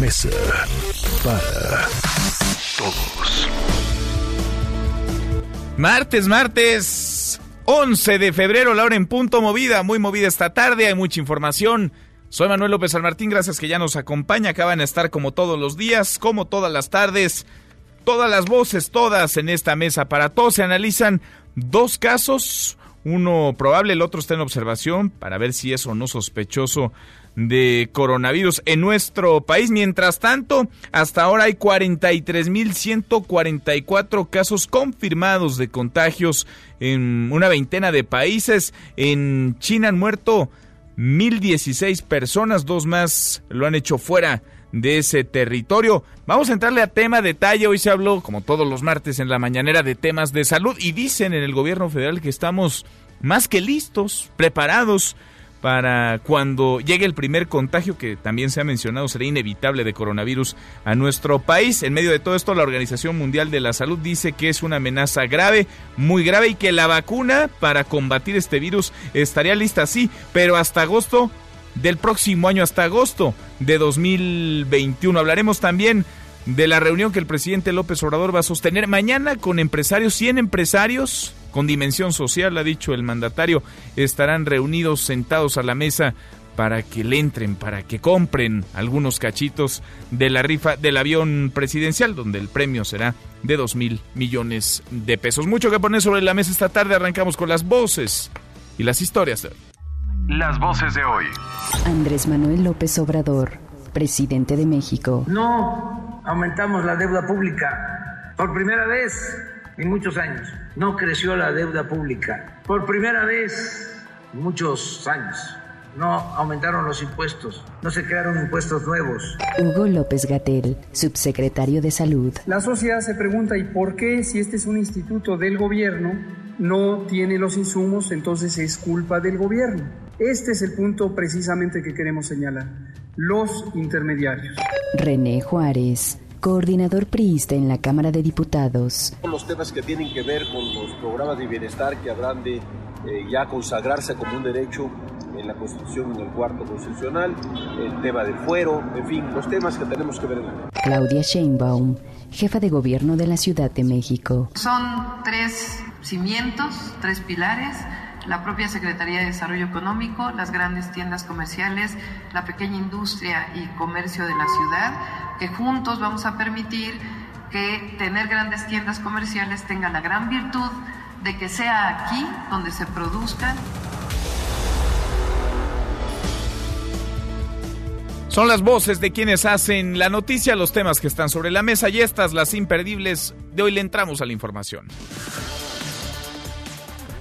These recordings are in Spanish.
Mesa para Todos. Martes, martes, 11 de febrero, la hora en punto movida, muy movida esta tarde, hay mucha información. Soy Manuel López San Martín, gracias que ya nos acompaña, acaban de estar como todos los días, como todas las tardes, todas las voces, todas en esta mesa para todos. Se analizan dos casos, uno probable, el otro está en observación para ver si es o no sospechoso de coronavirus en nuestro país. Mientras tanto, hasta ahora hay 43.144 casos confirmados de contagios en una veintena de países. En China han muerto 1.016 personas, dos más lo han hecho fuera de ese territorio. Vamos a entrarle a tema detalle. Hoy se habló, como todos los martes en la mañanera, de temas de salud y dicen en el gobierno federal que estamos más que listos, preparados para cuando llegue el primer contagio, que también se ha mencionado, será inevitable de coronavirus a nuestro país. En medio de todo esto, la Organización Mundial de la Salud dice que es una amenaza grave, muy grave, y que la vacuna para combatir este virus estaría lista, sí, pero hasta agosto del próximo año, hasta agosto de 2021. Hablaremos también de la reunión que el presidente López Obrador va a sostener mañana con empresarios, 100 empresarios con dimensión social, ha dicho el mandatario, estarán reunidos sentados a la mesa para que le entren, para que compren algunos cachitos de la rifa del avión presidencial, donde el premio será de 2 mil millones de pesos. Mucho que poner sobre la mesa esta tarde, arrancamos con las voces y las historias de hoy. Las voces de hoy. Andrés Manuel López Obrador, presidente de México. No aumentamos la deuda pública por primera vez en muchos años. No creció la deuda pública por primera vez en muchos años. No aumentaron los impuestos, no se crearon impuestos nuevos. Hugo López Gatel, subsecretario de Salud. La sociedad se pregunta, ¿y por qué si este es un instituto del gobierno no tiene los insumos, entonces es culpa del gobierno? Este es el punto precisamente que queremos señalar. Los intermediarios. René Juárez, coordinador priista en la Cámara de Diputados. los temas que tienen que ver con los programas de bienestar que habrán de eh, ya consagrarse como un derecho en la Constitución, en el cuarto constitucional, el tema del fuero, en fin, los temas que tenemos que ver en la Claudia Sheinbaum, jefa de gobierno de la Ciudad de México. Son tres cimientos, tres pilares, la propia Secretaría de Desarrollo Económico, las grandes tiendas comerciales, la pequeña industria y comercio de la ciudad, que juntos vamos a permitir que tener grandes tiendas comerciales tenga la gran virtud de que sea aquí donde se produzcan Son las voces de quienes hacen la noticia, los temas que están sobre la mesa y estas las imperdibles. De hoy le entramos a la información.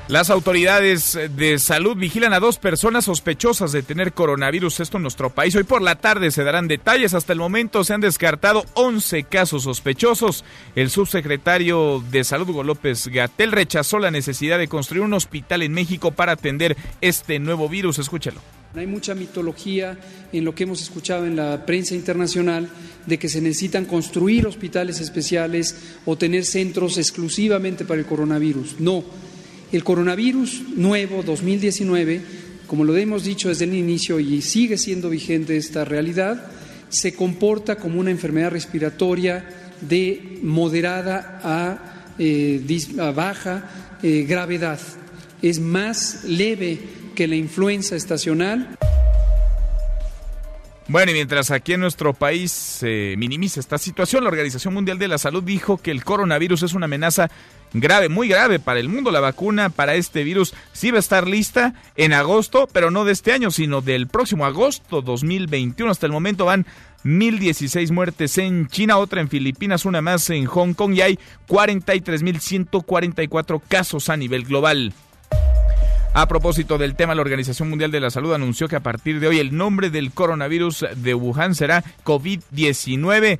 Las autoridades de salud vigilan a dos personas sospechosas de tener coronavirus, esto en nuestro país. Hoy por la tarde se darán detalles. Hasta el momento se han descartado 11 casos sospechosos. El subsecretario de Salud, Hugo López Gatel, rechazó la necesidad de construir un hospital en México para atender este nuevo virus. Escúchelo. Hay mucha mitología en lo que hemos escuchado en la prensa internacional de que se necesitan construir hospitales especiales o tener centros exclusivamente para el coronavirus. No, el coronavirus nuevo 2019, como lo hemos dicho desde el inicio y sigue siendo vigente esta realidad, se comporta como una enfermedad respiratoria de moderada a, eh, baja eh, gravedad. Es más leve que la influenza estacional. Bueno, y mientras aquí en nuestro país se minimiza esta situación, la Organización Mundial de la Salud dijo que el coronavirus es una amenaza grave, muy grave para el mundo. La vacuna para este virus sí va a estar lista en agosto, pero no de este año, sino del próximo agosto 2021. Hasta el momento van 1.016 muertes en China, otra en Filipinas, una más en Hong Kong y hay 43.144 casos a nivel global. A propósito del tema, la Organización Mundial de la Salud anunció que a partir de hoy el nombre del coronavirus de Wuhan será COVID-19.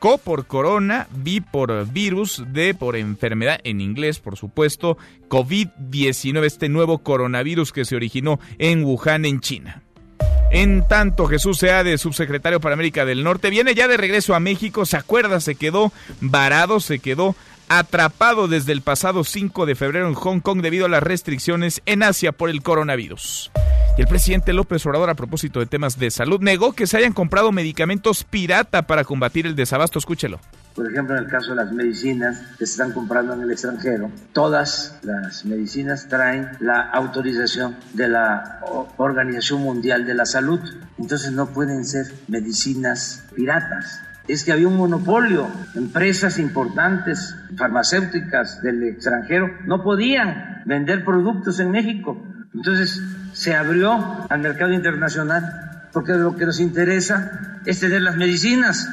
Co por corona, vi por virus, D por enfermedad, en inglés por supuesto, COVID-19, este nuevo coronavirus que se originó en Wuhan, en China. En tanto, Jesús Seade, subsecretario para América del Norte, viene ya de regreso a México, se acuerda, se quedó varado, se quedó atrapado desde el pasado 5 de febrero en Hong Kong debido a las restricciones en Asia por el coronavirus. Y el presidente López Obrador, a propósito de temas de salud, negó que se hayan comprado medicamentos pirata para combatir el desabasto. Escúchelo. Por ejemplo, en el caso de las medicinas que se están comprando en el extranjero, todas las medicinas traen la autorización de la Organización Mundial de la Salud. Entonces no pueden ser medicinas piratas es que había un monopolio. Empresas importantes, farmacéuticas del extranjero, no podían vender productos en México. Entonces se abrió al mercado internacional porque lo que nos interesa es tener las medicinas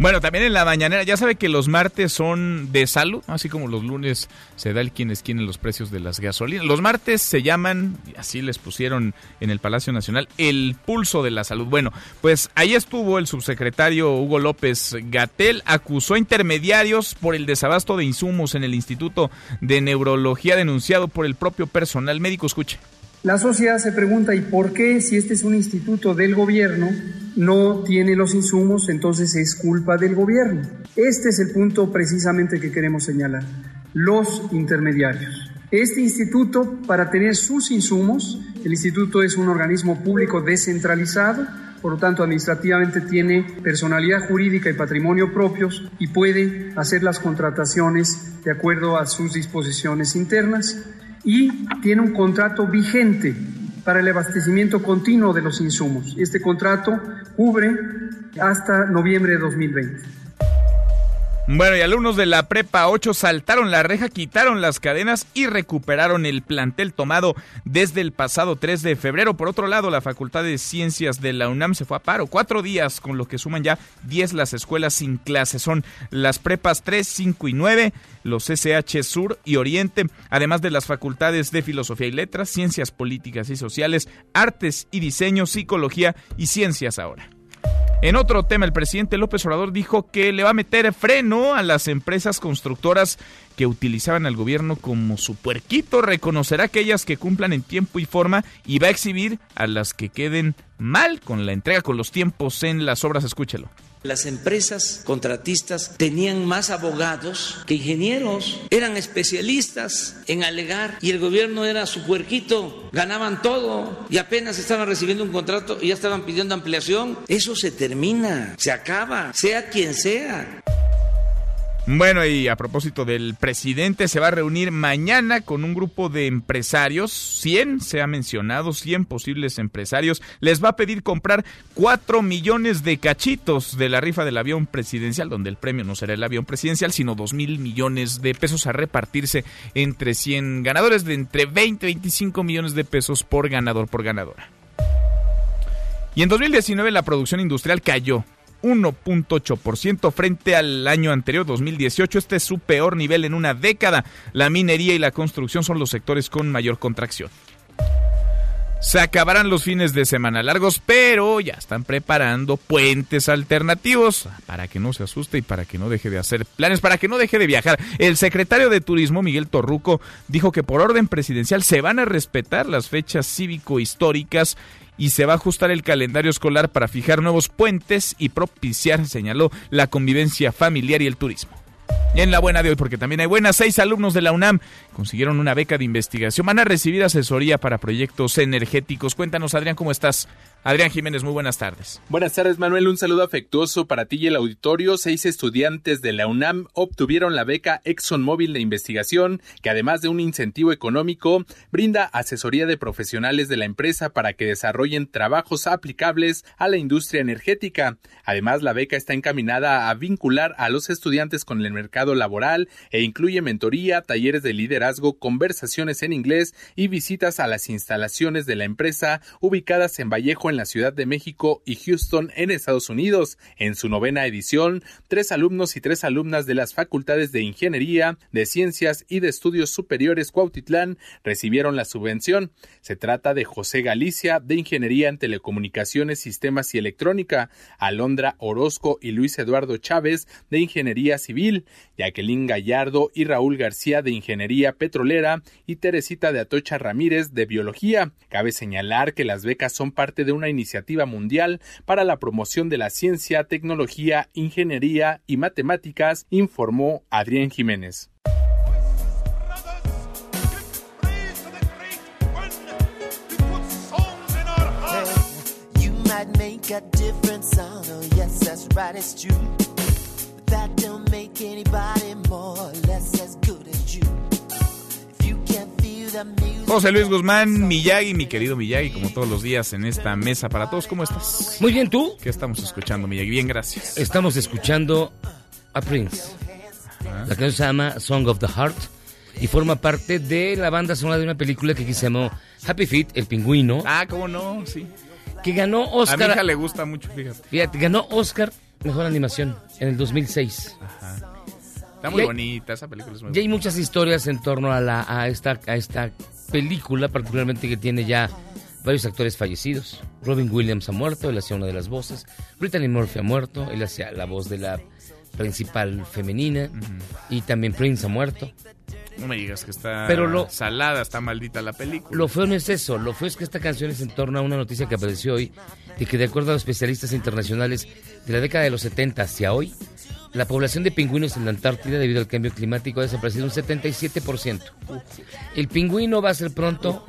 bueno, también en la mañanera, ya sabe que los martes son de salud, así como los lunes se da el quien es quien en los precios de las gasolinas. Los martes se llaman, así les pusieron en el Palacio Nacional, el pulso de la salud. Bueno, pues ahí estuvo el subsecretario Hugo López Gatel, acusó a intermediarios por el desabasto de insumos en el Instituto de Neurología denunciado por el propio personal médico. Escuche. La sociedad se pregunta, ¿y por qué si este es un instituto del gobierno no tiene los insumos, entonces es culpa del gobierno? Este es el punto precisamente que queremos señalar. Los intermediarios. Este instituto, para tener sus insumos, el instituto es un organismo público descentralizado, por lo tanto administrativamente tiene personalidad jurídica y patrimonio propios y puede hacer las contrataciones de acuerdo a sus disposiciones internas y tiene un contrato vigente para el abastecimiento continuo de los insumos. Este contrato cubre hasta noviembre de 2020. Bueno, y alumnos de la Prepa 8 saltaron la reja, quitaron las cadenas y recuperaron el plantel tomado desde el pasado 3 de febrero. Por otro lado, la Facultad de Ciencias de la UNAM se fue a paro. Cuatro días, con lo que suman ya 10 las escuelas sin clases. Son las Prepas 3, 5 y 9, los SH Sur y Oriente, además de las facultades de Filosofía y Letras, Ciencias Políticas y Sociales, Artes y Diseño, Psicología y Ciencias ahora. En otro tema, el presidente López Obrador dijo que le va a meter freno a las empresas constructoras que utilizaban al gobierno como su puerquito, reconocerá aquellas que cumplan en tiempo y forma y va a exhibir a las que queden mal con la entrega con los tiempos en las obras. Escúchelo. Las empresas contratistas tenían más abogados que ingenieros, eran especialistas en alegar y el gobierno era su puerquito, ganaban todo y apenas estaban recibiendo un contrato y ya estaban pidiendo ampliación. Eso se termina, se acaba, sea quien sea. Bueno, y a propósito del presidente, se va a reunir mañana con un grupo de empresarios, 100 se ha mencionado, 100 posibles empresarios. Les va a pedir comprar 4 millones de cachitos de la rifa del avión presidencial, donde el premio no será el avión presidencial, sino 2 mil millones de pesos a repartirse entre 100 ganadores de entre 20 y 25 millones de pesos por ganador por ganadora. Y en 2019 la producción industrial cayó 1.8% frente al año anterior, 2018. Este es su peor nivel en una década. La minería y la construcción son los sectores con mayor contracción. Se acabarán los fines de semana largos, pero ya están preparando puentes alternativos para que no se asuste y para que no deje de hacer planes, para que no deje de viajar. El secretario de Turismo, Miguel Torruco, dijo que por orden presidencial se van a respetar las fechas cívico-históricas y se va a ajustar el calendario escolar para fijar nuevos puentes y propiciar, señaló, la convivencia familiar y el turismo. Y en la buena de hoy, porque también hay buenas, seis alumnos de la UNAM consiguieron una beca de investigación, van a recibir asesoría para proyectos energéticos. Cuéntanos, Adrián, ¿cómo estás? Adrián Jiménez, muy buenas tardes. Buenas tardes, Manuel. Un saludo afectuoso para ti y el auditorio. Seis estudiantes de la UNAM obtuvieron la beca ExxonMobil de investigación, que además de un incentivo económico, brinda asesoría de profesionales de la empresa para que desarrollen trabajos aplicables a la industria energética. Además, la beca está encaminada a vincular a los estudiantes con el mercado laboral e incluye mentoría, talleres de liderazgo, conversaciones en inglés y visitas a las instalaciones de la empresa ubicadas en Vallejo, la Ciudad de México y Houston en Estados Unidos. En su novena edición, tres alumnos y tres alumnas de las facultades de Ingeniería, de Ciencias y de Estudios Superiores Cuautitlán recibieron la subvención. Se trata de José Galicia, de Ingeniería en Telecomunicaciones, Sistemas y Electrónica, Alondra Orozco y Luis Eduardo Chávez, de Ingeniería Civil, Jacqueline Gallardo y Raúl García, de Ingeniería Petrolera, y Teresita de Atocha Ramírez, de Biología. Cabe señalar que las becas son parte de una iniciativa mundial para la promoción de la ciencia, tecnología, ingeniería y matemáticas, informó Adrián Jiménez. José Luis Guzmán, Miyagi, mi querido Miyagi, como todos los días en esta mesa para todos. ¿Cómo estás? Muy bien, ¿tú? ¿Qué estamos escuchando, Miyagi? Bien, gracias. Estamos escuchando a Prince. La canción se llama Song of the Heart y forma parte de la banda sonora de una película que aquí se llamó Happy Feet, El Pingüino. Ah, ¿cómo no? Sí. Que ganó Oscar. A mi hija le gusta mucho, fíjate. Fíjate, ganó Oscar Mejor Animación en el 2006. Ajá. Está muy Y hay- bonita, esa película es muy Y hay bonita. muchas historias en torno a, la, a, esta, a esta película, particularmente que tiene ya varios actores fallecidos. Robin Williams ha muerto, él hacía una de las voces. Brittany Murphy ha muerto, él hacía la voz de la principal femenina. Y también Prince ha muerto. No me digas que está Pero lo- salada, está maldita la película. Lo feo no es eso, lo feo es que esta canción es en torno a una noticia que apareció hoy, de que de acuerdo a los especialistas internacionales de la década de los 70 hacia hoy, la población de pingüinos en la Antártida debido al cambio climático ha desaparecido un 77%. El pingüino va a ser pronto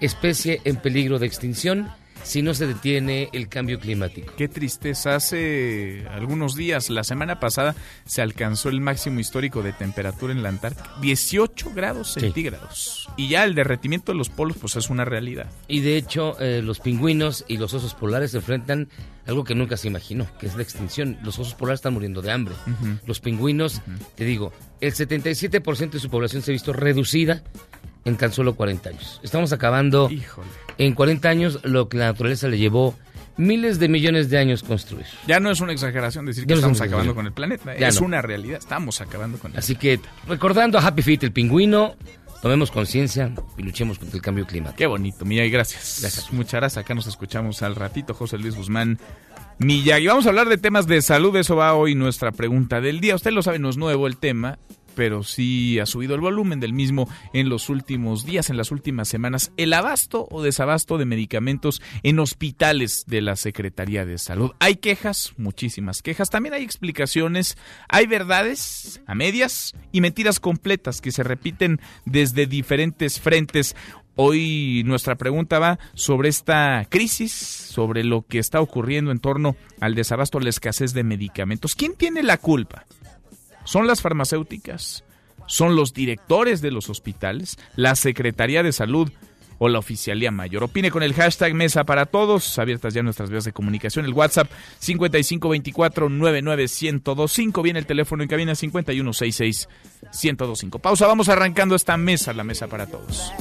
especie en peligro de extinción si no se detiene el cambio climático. Qué tristeza. Hace algunos días, la semana pasada, se alcanzó el máximo histórico de temperatura en la Antártica. 18 grados Sí. centígrados. Y ya el derretimiento de los polos, pues es una realidad. Y de hecho, eh, los pingüinos y los osos polares se enfrentan a algo que nunca se imaginó, que es la extinción. Los osos polares están muriendo de hambre. Los pingüinos, te digo, el 77% de su población se ha visto reducida en tan solo 40 años. Estamos acabando Híjole. en 40 años lo que la naturaleza le llevó miles de millones de años construir. Ya no es una exageración decir Ya que no es estamos acabando con el planeta. Ya es no. una realidad. Estamos acabando con él. Así que, recordando a Happy Feet, el pingüino, tomemos conciencia y luchemos contra el cambio climático. Qué bonito, Miyagi, gracias. Gracias. Muchas gracias. Acá nos escuchamos al ratito, José Luis Guzmán. Miyagi, vamos a hablar de temas de salud, eso va hoy nuestra pregunta del día. Usted lo sabe, no es nuevo el tema, pero sí ha subido el volumen del mismo en los últimos días, en las últimas semanas. El abasto o desabasto de medicamentos en hospitales de la Secretaría de Salud. Hay quejas, muchísimas quejas. También hay explicaciones, hay verdades a medias y mentiras completas que se repiten desde diferentes frentes. Hoy nuestra pregunta va sobre esta crisis, sobre lo que está ocurriendo en torno al desabasto, la escasez de medicamentos. ¿Quién tiene la culpa? ¿Son las farmacéuticas? ¿Son los directores de los hospitales? ¿La Secretaría de Salud? o la Oficialía Mayor. Opine con el hashtag Mesa para Todos, abiertas ya nuestras vías de comunicación, el WhatsApp 5524-99125, viene el teléfono en cabina 5166-1025. Pausa, vamos arrancando esta mesa, la Mesa para Todos.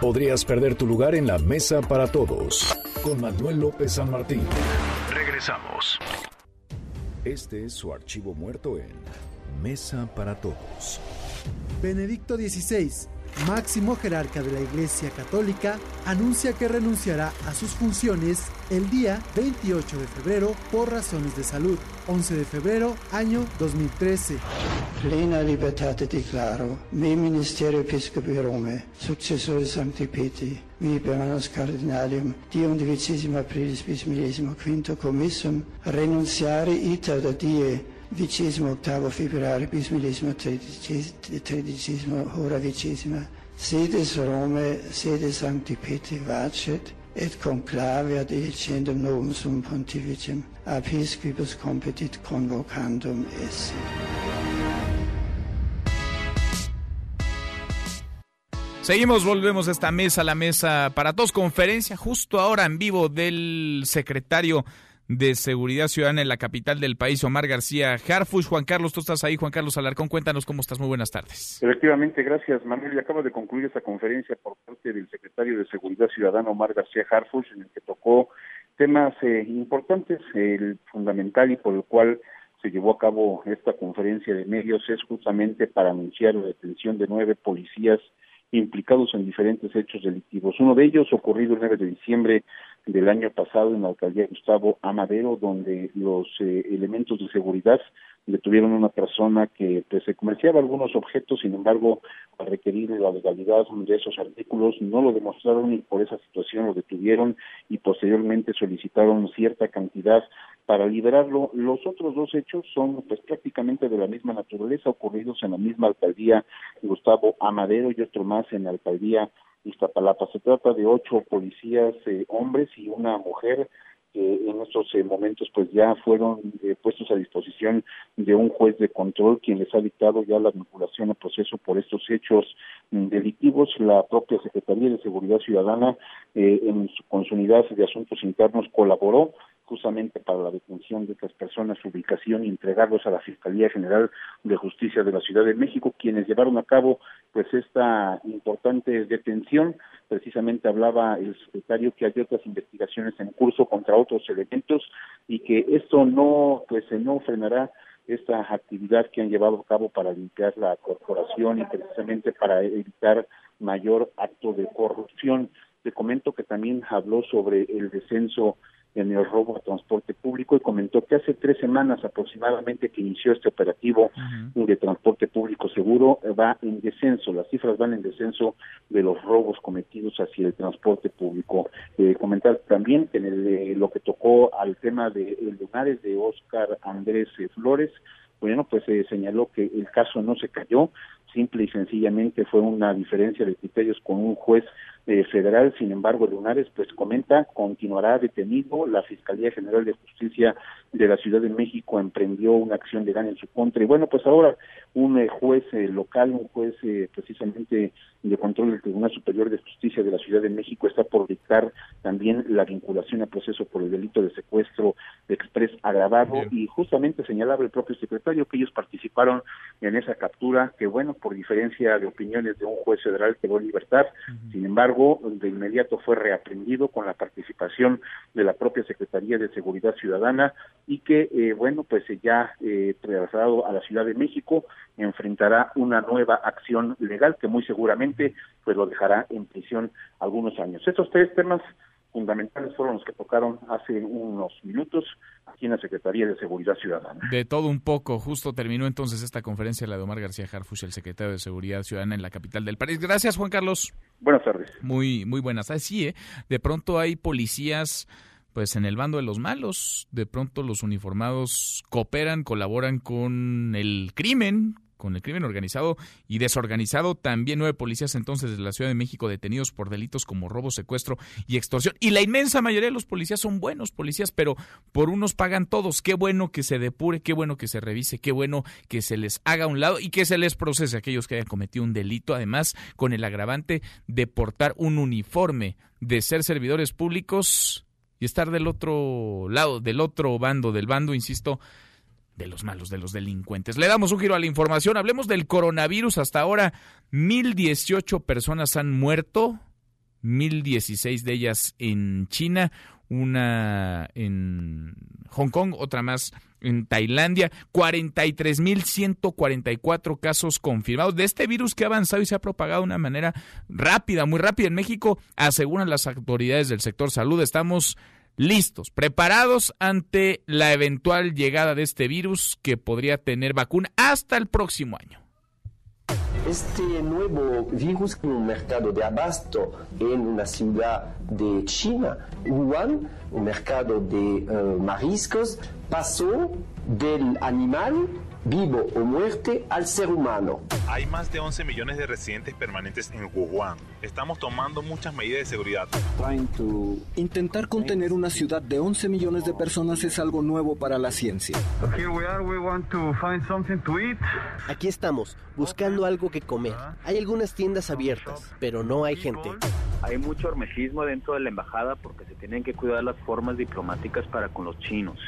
Podrías perder tu lugar en la mesa para todos. Con Manuel López San Martín. Regresamos. Este es su archivo muerto en Mesa para Todos. Benedicto XVI, máximo jerarca de la Iglesia Católica, anuncia que renunciará a sus funciones el día 28 de febrero por razones de salud. 11 de febrero, año 2013. Plena libertate declaro, me ministerio episcopi Rome, successore Sancti Petri, mi per cardinalium, die undicissima aprilis bis millesimo quinto commissum, renunciare iter da die vicesimo octavo februari bis millesimo tredicesimo tredicesimo hora vicesima, sedes Rome, sede Sancti Petri vacet, et conclave ad elicendum novum sum pontificem, episcopus competit convocandum esse. Seguimos, volvemos a esta mesa, la mesa para todos, conferencia justo ahora en vivo del secretario de Seguridad Ciudadana en la capital del país, Omar García Harfush. Juan Carlos, tú estás ahí. Juan Carlos Alarcón, cuéntanos cómo estás. Muy buenas tardes. Efectivamente, gracias, Manuel. Y acaba de concluir esta conferencia por parte del secretario de Seguridad Ciudadana, Omar García Harfush, en el que tocó temas eh, importantes. El fundamental y por el cual se llevó a cabo esta conferencia de medios es justamente para anunciar la detención de nueve policías implicados en diferentes hechos delictivos. Uno de ellos ocurrido el 9 de diciembre del año pasado en la alcaldía Gustavo Amadero, donde los eh, elementos de seguridad detuvieron a una persona que pues, se comerciaba algunos objetos, sin embargo, al requerir la legalidad de esos artículos, no lo demostraron y por esa situación lo detuvieron y posteriormente solicitaron cierta cantidad para liberarlo. Los otros dos hechos son pues prácticamente de la misma naturaleza, ocurridos en la misma alcaldía Gustavo Amadero y otro más en la alcaldía Iztapalapa. Se trata de ocho policías eh, hombres y una mujer que en estos eh, momentos pues ya fueron eh, puestos a disposición de un juez de control quien les ha dictado ya la vinculación al proceso por estos hechos mm, delictivos. La propia Secretaría de Seguridad Ciudadana en su, con su unidad de asuntos internos colaboró justamente para la detención de estas personas, su ubicación y entregarlos a la Fiscalía General de Justicia de la Ciudad de México, quienes llevaron a cabo pues esta importante detención. Precisamente hablaba el secretario que hay otras investigaciones en curso contra otros elementos y que esto no pues no frenará esta actividad que han llevado a cabo para limpiar la corporación y precisamente para evitar mayor acto de corrupción. Te comento que también habló sobre el descenso en el robo a transporte público y comentó que hace tres semanas aproximadamente que inició este operativo de transporte público seguro va en descenso, las cifras van en descenso de los robos cometidos hacia el transporte público. Eh, comentar también que en el, eh, lo que tocó al tema de el lugares de Oscar Andrés eh, Flores, bueno, pues se señaló que el caso no se cayó, simple y sencillamente fue una diferencia de criterios con un juez eh, federal. Sin embargo, Lunares pues comenta continuará detenido. La Fiscalía General de Justicia de la Ciudad de México emprendió una acción legal en su contra. Y bueno, pues ahora un eh, juez eh, local, un juez precisamente de control del Tribunal Superior de Justicia de la Ciudad de México está por dictar también la vinculación al proceso por el delito de secuestro de express agravado y justamente señalaba el propio secretario que ellos participaron en esa captura que bueno por diferencia de opiniones de un juez federal quedó en libertad sin embargo de inmediato fue reaprendido con la participación de la propia Secretaría de Seguridad Ciudadana y que eh, bueno pues ya eh, trasladado a la Ciudad de México enfrentará una nueva acción legal que muy seguramente pues lo dejará en prisión algunos años. Estos tres temas fundamentales fueron los que tocaron hace unos minutos aquí en la Secretaría de Seguridad Ciudadana. De todo un poco, justo terminó entonces esta conferencia la de Omar García Harfush, el secretario de Seguridad Ciudadana en la capital del país. Gracias, Juan Carlos. Buenas tardes. Muy, muy buenas. Así, ¿eh? De pronto hay policías pues en el bando de los malos, de pronto los uniformados cooperan, colaboran con el crimen, con el crimen organizado y desorganizado. También nueve policías entonces de la Ciudad de México detenidos por delitos como robo, secuestro y extorsión. Y la inmensa mayoría de los policías son buenos policías, pero por unos pagan todos. Qué bueno que se depure, qué bueno que se revise, qué bueno que se les haga a un lado y que se les procese a aquellos que hayan cometido un delito, además con el agravante de portar un uniforme, de ser servidores públicos y estar del otro lado, del otro bando, del bando, insisto, de los malos, de los delincuentes. Le damos un giro a la información. Hablemos del coronavirus. Hasta ahora, 1.018 personas han muerto, 1.016 de ellas en China, una en Hong Kong, otra más en Tailandia, 43.144 casos confirmados de este virus que ha avanzado y se ha propagado de una manera rápida, muy rápida en México, aseguran las autoridades del sector salud. Estamos listos, preparados ante la eventual llegada de este virus que podría tener vacuna hasta el próximo año. Este nuevo virus en un mercado de abasto en una ciudad de China, Wuhan, un mercado de eh, mariscos, pasó del animal vivo o muerte al ser humano. Hay más de 11 millones de residentes permanentes en Wuhan. Estamos tomando muchas medidas de seguridad. Intentar contener una ciudad de 11 millones de personas es algo nuevo para la ciencia. Aquí estamos, buscando algo que comer. Hay algunas tiendas abiertas, pero no hay gente. Hay mucho hermesismo dentro de la embajada porque se tienen que cuidar las formas diplomáticas para con los chinos.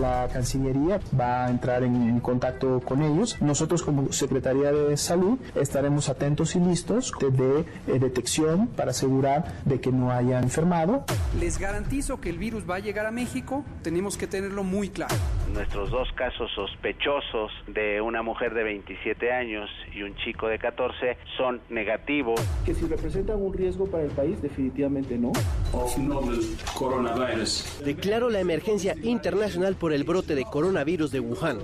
La Cancillería va a entrar en, contacto con ellos. Nosotros como Secretaría de Salud estaremos atentos y listos de, eh, detección para asegurar de que no haya enfermado. Les garantizo que el virus va a llegar a México, tenemos que tenerlo muy claro. Nuestros dos casos sospechosos de una mujer de 27 años y un chico de 14 son negativos. Que si representan un riesgo para el definitivamente no. Declaro la emergencia internacional por el brote de coronavirus de Wuhan.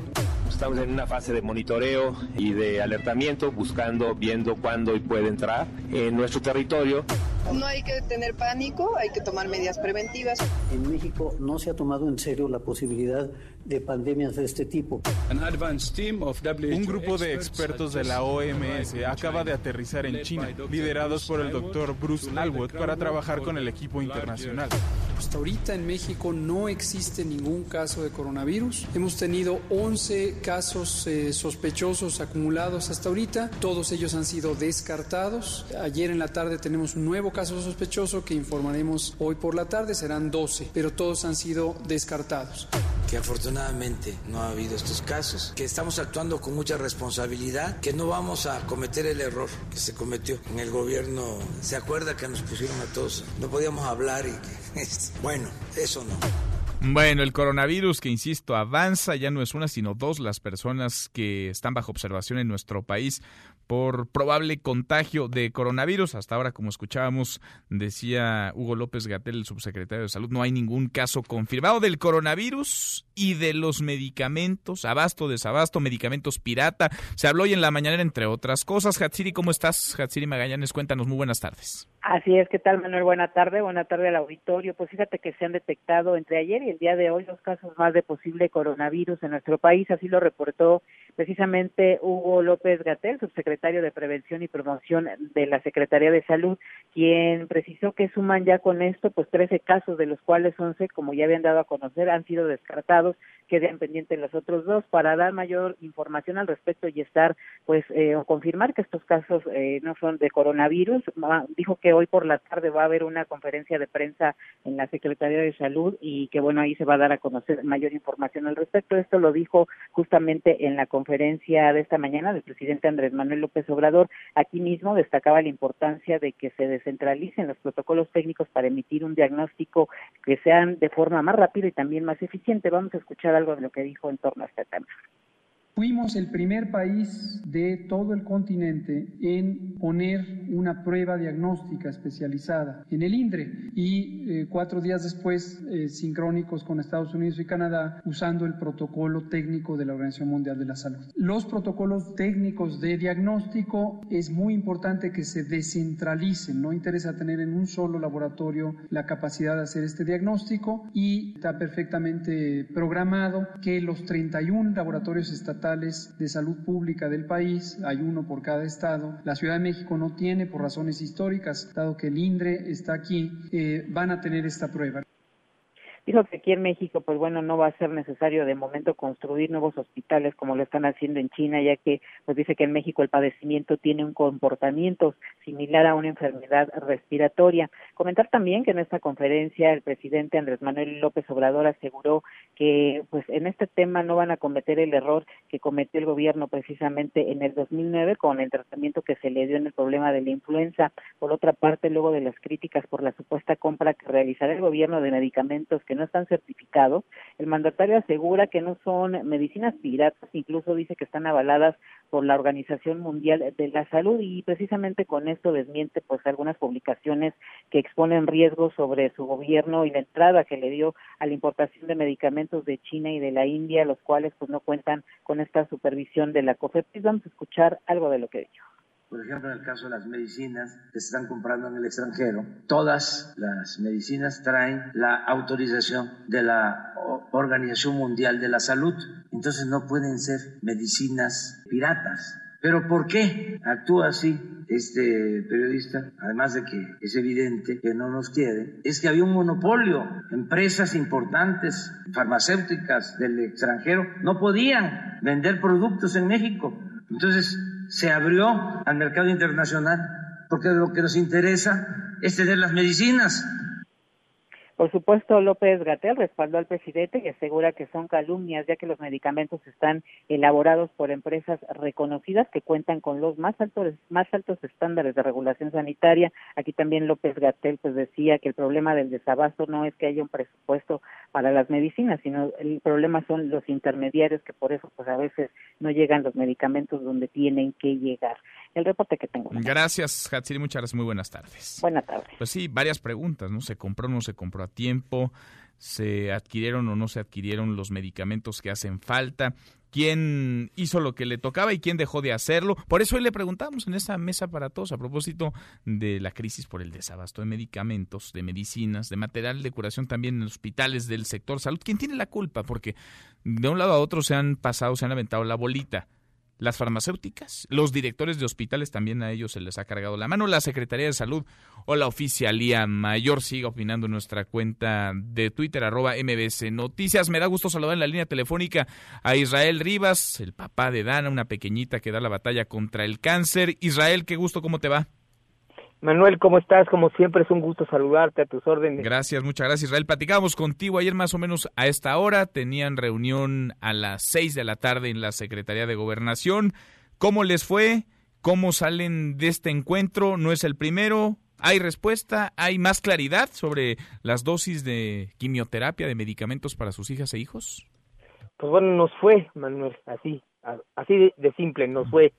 Estamos en una fase de monitoreo y de alertamiento, buscando, viendo cuándo y puede entrar en nuestro territorio. No hay que tener pánico, hay que tomar medidas preventivas. En México no se ha tomado en serio la posibilidad de pandemias de este tipo. Un grupo de expertos de la OMS acaba de aterrizar en China, liderados por el doctor Bruce Alwood, para trabajar con el equipo internacional. Hasta ahorita en México no existe ningún caso de coronavirus. Hemos tenido 11 casos eh, sospechosos acumulados hasta ahorita. Todos ellos han sido descartados. Ayer en la tarde tenemos un nuevo caso sospechoso que informaremos hoy por la tarde. Serán 12, pero todos han sido descartados. Que afortunadamente no ha habido estos casos, que estamos actuando con mucha responsabilidad, que no vamos a cometer el error que se cometió en el gobierno. ¿Se acuerda que nos pusieron a todos? No podíamos hablar y que, bueno, eso no. Bueno, el coronavirus que, insisto, avanza, ya no es una, sino dos las personas que están bajo observación en nuestro país por probable contagio de coronavirus. Hasta ahora, como escuchábamos, decía Hugo López Gatel, el subsecretario de Salud, no hay ningún caso confirmado del coronavirus y de los medicamentos, abasto, desabasto, medicamentos pirata. Se habló hoy en la mañana, entre otras cosas. Hatsiri, ¿cómo estás? Hatsiri Magallanes, cuéntanos, muy buenas tardes. Así es, ¿qué tal Manuel? Buena tarde, buena tarde al auditorio. Pues fíjate que se han detectado entre ayer y el día de hoy los casos más de posible coronavirus en nuestro país, así lo reportó precisamente Hugo López Gatel, subsecretario de Prevención y Promoción de la Secretaría de Salud, quien precisó que suman ya con esto pues 13 casos, de los cuales 11, como ya habían dado a conocer, han sido descartados, quedan pendientes los otros dos para dar mayor información al respecto y estar pues eh, o confirmar que estos casos eh, no son de coronavirus. Dijo que hoy por la tarde va a haber una conferencia de prensa en la Secretaría de Salud y que bueno, ahí se va a dar a conocer mayor información al respecto. Esto lo dijo justamente en la conferencia de esta mañana del presidente Andrés Manuel López Obrador. Aquí mismo destacaba la importancia de que se descentralicen los protocolos técnicos para emitir un diagnóstico que sean de forma más rápida y también más eficiente. Vamos a escuchar algo de lo que dijo en torno a este tema. Fuimos el primer país de todo el continente en poner una prueba diagnóstica especializada en el INDRE y eh, cuatro días después eh, sincrónicos con Estados Unidos y Canadá usando el protocolo técnico de la Organización Mundial de la Salud. Los protocolos técnicos de diagnóstico es muy importante que se descentralicen, no interesa tener en un solo laboratorio la capacidad de hacer este diagnóstico y está perfectamente programado que los 31 laboratorios estatales de salud pública del país, hay uno por cada estado. La Ciudad de México no tiene por razones históricas, dado que el INDRE está aquí, eh, van a tener esta prueba. Dijo que aquí en México, pues bueno, no va a ser necesario de momento construir nuevos hospitales como lo están haciendo en China, ya que pues dice que en México el padecimiento tiene un comportamiento similar a una enfermedad respiratoria. Comentar también que en esta conferencia el presidente Andrés Manuel López Obrador aseguró que pues en este tema no van a cometer el error que cometió el gobierno precisamente en el 2009 con el tratamiento que se le dio en el problema de la influenza. Por otra parte, luego de las críticas por la supuesta compra que realizará el gobierno de medicamentos que no están certificados. El mandatario asegura que no son medicinas piratas, incluso dice que están avaladas por la Organización Mundial de la Salud y precisamente con esto desmiente pues algunas publicaciones que exponen riesgos sobre su gobierno y la entrada que le dio a la importación de medicamentos de China y de la India, los cuales pues no cuentan con esta supervisión de la COFEPRIS. Vamos a escuchar algo de lo que dijo por ejemplo, en el caso de las medicinas que se están comprando en el extranjero, todas las medicinas traen la autorización de la Organización Mundial de la Salud entonces no pueden ser medicinas piratas. Pero ¿por qué actúa así este periodista? Además de que es evidente que no nos quiere, es que había un monopolio. Empresas importantes, farmacéuticas del extranjero, no podían vender productos en México. Entonces se abrió al mercado internacional porque lo que nos interesa es tener las medicinas por supuesto, López Gatel respaldó al presidente y asegura que son calumnias, ya que los medicamentos están elaborados por empresas reconocidas que cuentan con los más altos, más altos estándares de regulación sanitaria. Aquí también López Gatel pues decía que el problema del desabasto no es que haya un presupuesto para las medicinas, sino el problema son los intermediarios que por eso pues a veces no llegan los medicamentos donde tienen que llegar. El reporte que tengo. Gracias, Hatsiri, muchas gracias, muy buenas tardes. Buenas tardes. Pues sí, varias preguntas, ¿no? ¿Se compró o no se compró a tiempo? ¿Se adquirieron o no se adquirieron los medicamentos que hacen falta? quién hizo lo que le tocaba y quién dejó de hacerlo. Por eso hoy le preguntamos en esta mesa para todos a propósito de la crisis por el desabasto de medicamentos, de medicinas, de material de curación también en hospitales del sector salud. ¿Quién tiene la culpa? Porque de un lado a otro se han pasado, se han aventado la bolita las farmacéuticas, los directores de hospitales también a ellos se les ha cargado la mano, la Secretaría de Salud o la Oficialía Mayor sigue opinando en nuestra cuenta de Twitter, arroba MBC Noticias. Me da gusto saludar en la línea telefónica a Israel Rivas, el papá de Dana, una pequeñita que da la batalla contra el cáncer. Israel, qué gusto, ¿cómo te va? Manuel, ¿cómo estás? Como siempre es un gusto saludarte a tus órdenes. Gracias, muchas gracias Israel. Platicábamos contigo ayer más o menos a esta hora. Tenían reunión a las seis de la tarde en la Secretaría de Gobernación. ¿Cómo les fue? ¿Cómo salen de este encuentro? ¿No es el primero? ¿Hay respuesta? ¿Hay más claridad sobre las dosis de quimioterapia, de medicamentos para sus hijas e hijos? Pues bueno, nos fue, Manuel, así, así de, simple, nos fue.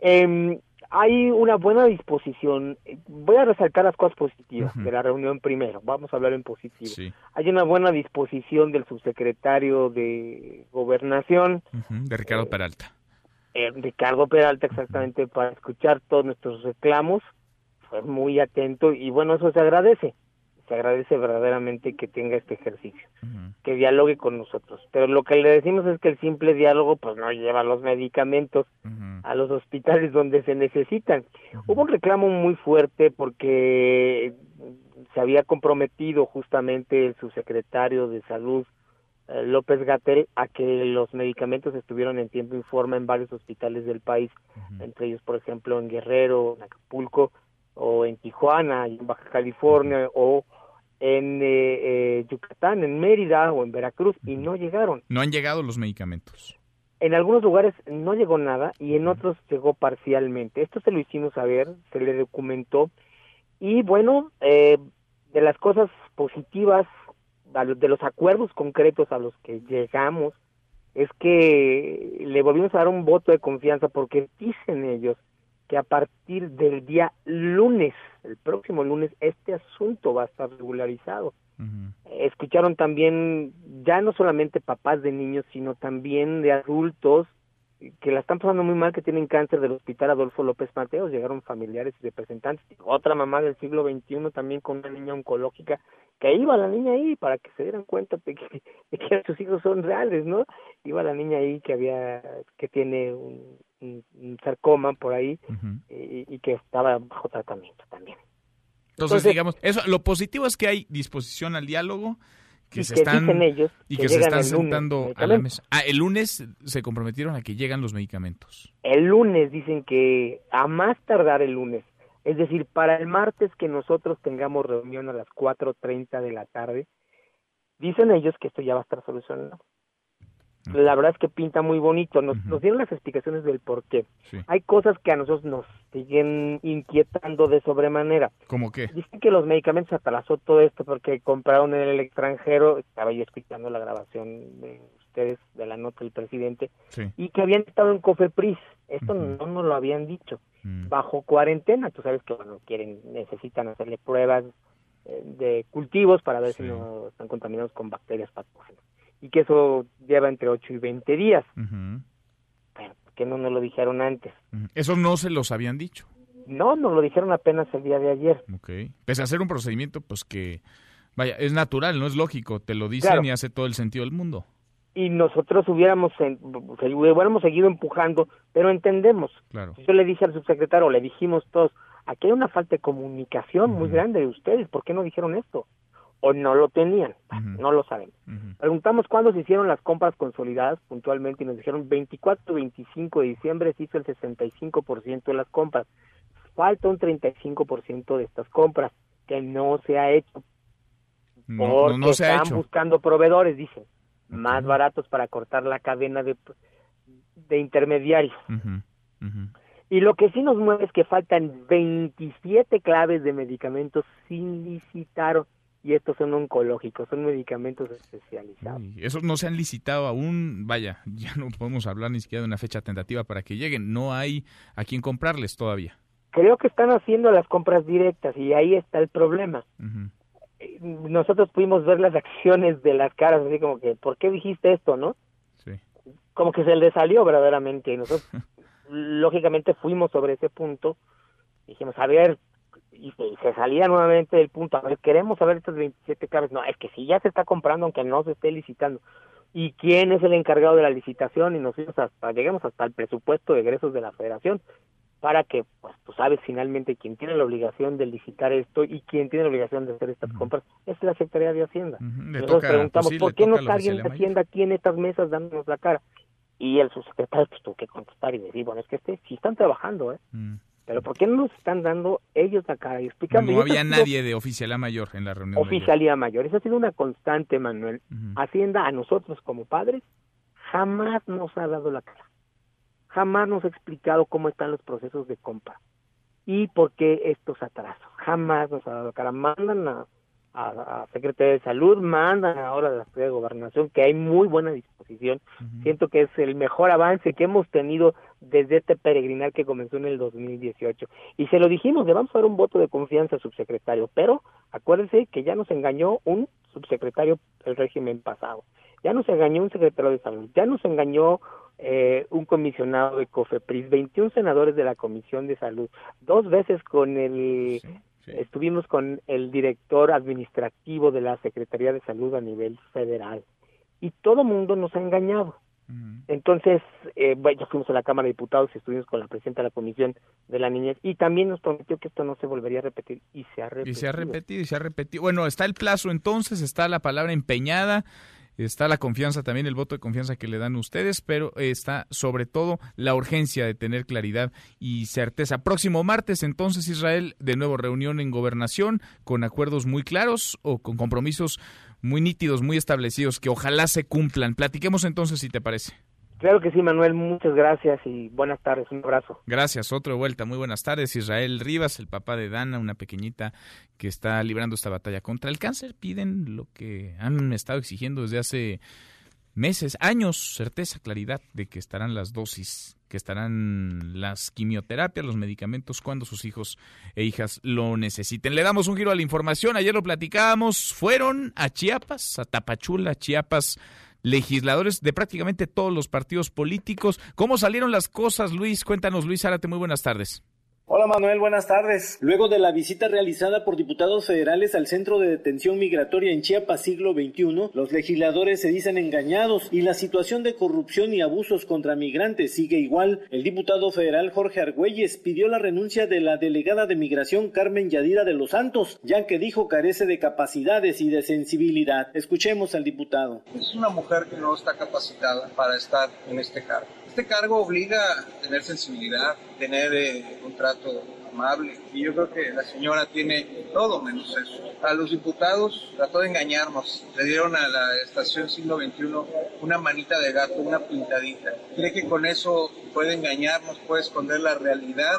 Eh, hay una buena disposición. Voy a resaltar las cosas positivas de la reunión primero. Vamos a hablar en positivo. Hay una buena disposición del subsecretario de Gobernación. De Ricardo eh, Peralta. Eh, Ricardo Peralta, exactamente, para escuchar todos nuestros reclamos. Fue muy atento y bueno, eso se agradece se agradece verdaderamente que tenga este ejercicio, que dialogue con nosotros. Pero lo que le decimos es que el simple diálogo pues no lleva los medicamentos a los hospitales donde se necesitan. Hubo un reclamo muy fuerte porque se había comprometido justamente el subsecretario de Salud eh, López Gatel a que los medicamentos estuvieran en tiempo y forma en varios hospitales del país, entre ellos por ejemplo en Guerrero, en Acapulco, o en Tijuana, en Baja California, o en eh, eh, Yucatán, en Mérida o en Veracruz, y no llegaron. No han llegado los medicamentos. En algunos lugares no llegó nada y en otros llegó parcialmente. Esto se lo hicimos saber, se le documentó. Y bueno, eh, de las cosas positivas, de los acuerdos concretos a los que llegamos, es que le volvimos a dar un voto de confianza porque dicen ellos que a partir del día lunes, el próximo lunes, este asunto va a estar regularizado. Escucharon también, ya no solamente papás de niños, sino también de adultos que la están pasando muy mal, que tienen cáncer del hospital Adolfo López Mateos, llegaron familiares y representantes, otra mamá del siglo XXI también con una niña oncológica, que iba la niña ahí para que se dieran cuenta de que, de que sus hijos son reales, ¿no? Iba la niña ahí que había, que tiene un, un, sarcoma por ahí y, que estaba bajo tratamiento también. Entonces, digamos, eso, lo positivo es que hay disposición al diálogo, que se están ellos y que, se están sentando a la mesa. Ah, el lunes se comprometieron a que llegan los medicamentos. El lunes dicen que a más tardar el lunes, es decir, para el martes que nosotros tengamos reunión a las 4.30 de la tarde, dicen ellos que esto ya va a estar solucionado la verdad es que pinta muy bonito. Nos, nos dieron las explicaciones del por qué. Hay cosas que a nosotros nos siguen inquietando de sobremanera. ¿Cómo qué? Dicen que los medicamentos atrasó todo esto porque compraron en el extranjero, estaba yo escuchando la grabación de ustedes de la nota del presidente, y que habían estado en Cofepris. Esto no nos lo habían dicho. Mm. Bajo cuarentena, tú sabes que bueno, quieren, necesitan hacerle pruebas eh, de cultivos para ver si no están contaminados con bacterias patógenas y que eso lleva entre 8 y 20 días. Pero, ¿por qué no nos lo dijeron antes? ¿Eso no se los habían dicho? No, nos lo dijeron apenas el día de ayer. Ok. Pese a hacer un procedimiento, pues que, vaya, es natural, no es lógico, te lo dicen y hace todo el sentido del mundo. Y nosotros hubiéramos, hubiéramos seguido empujando, pero entendemos. Claro. Yo le dije al subsecretario, le dijimos todos, aquí hay una falta de comunicación muy grande de ustedes, ¿por qué no dijeron esto? O no lo tenían, no lo saben. Preguntamos cuándo se hicieron las compras consolidadas puntualmente y nos dijeron 24 25 de diciembre se hizo el 65% de las compras. Falta un 35% de estas compras que no se ha hecho. No, no, se están ha hecho. buscando proveedores, dicen, más baratos para cortar la cadena de, de intermediarios. Y lo que sí nos mueve es que faltan 27 claves de medicamentos sin licitar y estos son oncológicos, son medicamentos especializados. Esos no se han licitado aún, vaya, ya no podemos hablar ni siquiera de una fecha tentativa para que lleguen, no hay a quién comprarles todavía. Creo que están haciendo las compras directas y ahí está el problema. Nosotros pudimos ver las acciones de las caras, así como que, ¿por qué dijiste esto, no? Sí. Como que se le salió verdaderamente y nosotros lógicamente fuimos sobre ese punto, dijimos, a ver, y se, y se salía nuevamente del punto, a ver, queremos saber estas 27 claves, no, es que si ya se está comprando aunque no se esté licitando, ¿y quién es el encargado de la licitación? Y nos fuimos hasta, lleguemos hasta el presupuesto de egresos de la federación, para que, pues, tú sabes finalmente quién tiene la obligación de licitar esto y quién tiene la obligación de hacer estas compras, es la Secretaría de Hacienda. Nosotros toca, preguntamos, pues sí, ¿por qué no está alguien de Hacienda aquí en estas mesas dándonos la cara? Y el subsecretario pues, tuvo que contestar y decir, bueno, es que este, sí están trabajando, ¿eh? Pero ¿por qué no nos están dando ellos la cara y explicando? No eso había nadie de oficialía mayor en la reunión. Oficialía mayor. Esa ha sido una constante, Manuel. Hacienda a nosotros como padres jamás nos ha dado la cara. Jamás nos ha explicado cómo están los procesos de compra y por qué estos atrasos. Jamás nos ha dado cara. Mandan a, a, a Secretaría de Salud, mandan ahora a la Secretaría de Gobernación, que hay muy buena disposición. Siento que es el mejor avance que hemos tenido desde este peregrinar que comenzó en el 2018. Y se lo dijimos, le vamos a dar un voto de confianza subsecretario, pero acuérdense que ya nos engañó un subsecretario del régimen pasado, ya nos engañó un secretario de salud, ya nos engañó eh, un comisionado de COFEPRIS, 21 senadores de la Comisión de Salud, dos veces con el... Estuvimos con el director administrativo de la Secretaría de Salud a nivel federal y todo mundo nos ha engañado. Entonces, eh, bueno, fuimos a la Cámara de Diputados y estuvimos con la presidenta de la Comisión de la Niñez y también nos prometió que esto no se volvería a repetir y se ha repetido. Y se ha repetido y se ha repetido. Bueno, está el plazo entonces, está la palabra empeñada, está la confianza también, el voto de confianza que le dan ustedes, pero está sobre todo la urgencia de tener claridad y certeza. Próximo martes entonces Israel, de nuevo reunión en gobernación con acuerdos muy claros o con compromisos muy nítidos, muy establecidos, que ojalá se cumplan. Platiquemos entonces si te parece. Claro que sí, Manuel, muchas gracias y buenas tardes, un abrazo. Gracias, otra vuelta. Muy buenas tardes. Israel Rivas, el papá de Dana, una pequeñita que está librando esta batalla contra el cáncer. Piden lo que han estado exigiendo desde hace meses, años, certeza, claridad de que estarán las dosis, que estarán las quimioterapias, los medicamentos cuando sus hijos e hijas lo necesiten. Le damos un giro a la información. Ayer lo platicábamos. Fueron a Chiapas, a Tapachula, Chiapas legisladores de prácticamente todos los partidos políticos. ¿Cómo salieron las cosas, Luis? Cuéntanos, Luis Zárate, muy buenas tardes. Hola Manuel, buenas tardes. Luego de la visita realizada por diputados federales al Centro de Detención Migratoria en Chiapas siglo XXI, los legisladores se dicen engañados y la situación de corrupción y abusos contra migrantes sigue igual. El diputado federal Jorge Argüelles pidió la renuncia de la delegada de migración Carmen Yadira de los Santos, ya que dijo carece de capacidades y de sensibilidad. Escuchemos al diputado. Es una mujer que no está capacitada para estar en este cargo. Este cargo obliga a tener sensibilidad, tener eh, un trato amable y yo creo que la señora tiene todo menos eso. A los diputados trató de engañarnos, le dieron a la estación siglo XXI una manita de gato, una pintadita. Cree que con eso puede engañarnos, puede esconder la realidad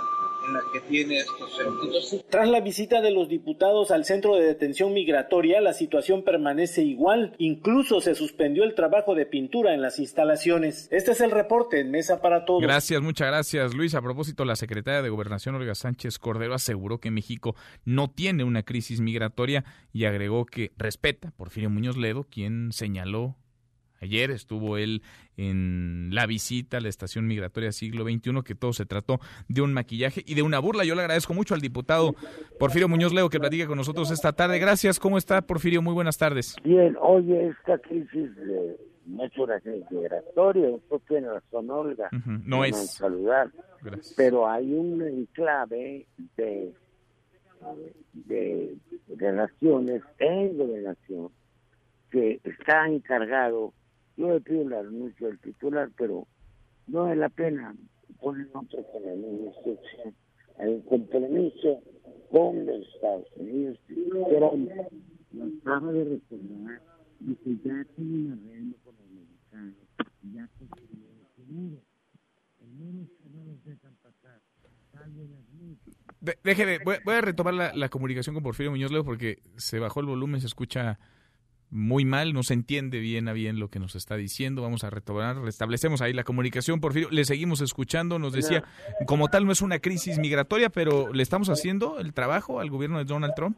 en la que tiene estos centros. Tras la visita de los diputados al centro de detención migratoria, la situación permanece igual. Incluso se suspendió el trabajo de pintura en las instalaciones. Este es el reporte en Mesa para Todos. Gracias, muchas gracias, Luis. A propósito, la secretaria de Gobernación, Olga Sánchez Cordero, aseguró que México no tiene una crisis migratoria y agregó que respeta Porfirio Muñoz Ledo, quien señaló Ayer estuvo él en la visita a la estación migratoria siglo XXI, que todo se trató de un maquillaje y de una burla. Yo le agradezco mucho al diputado Porfirio Muñoz Leo que platica con nosotros esta tarde. Gracias. ¿Cómo está, Porfirio? Muy buenas tardes. Bien, oye, esta crisis de no es una crisis migratoria, usted tiene razón, Olga. No es. Saludar. Pero hay un enclave de, de relaciones en gobernación que está encargado. Yo le pido la renuncia titular, pero no es la pena poner otro con la instrucción. El compromiso con los Estados Unidos, pero acaba de recordar que ya tiene un arreglo con los mexicanos, ya consiguieron el muro. El muro que no nos dejan pasar, salven las luces. déjeme, voy, voy, a retomar la, la, comunicación con Porfirio Muñoz Leo porque se bajó el volumen, se escucha muy mal, no se entiende bien a bien lo que nos está diciendo. Vamos a retomar, restablecemos ahí la comunicación. Porfirio, le seguimos escuchando. Nos decía, como tal, no es una crisis migratoria, pero ¿le estamos haciendo el trabajo al gobierno de Donald Trump?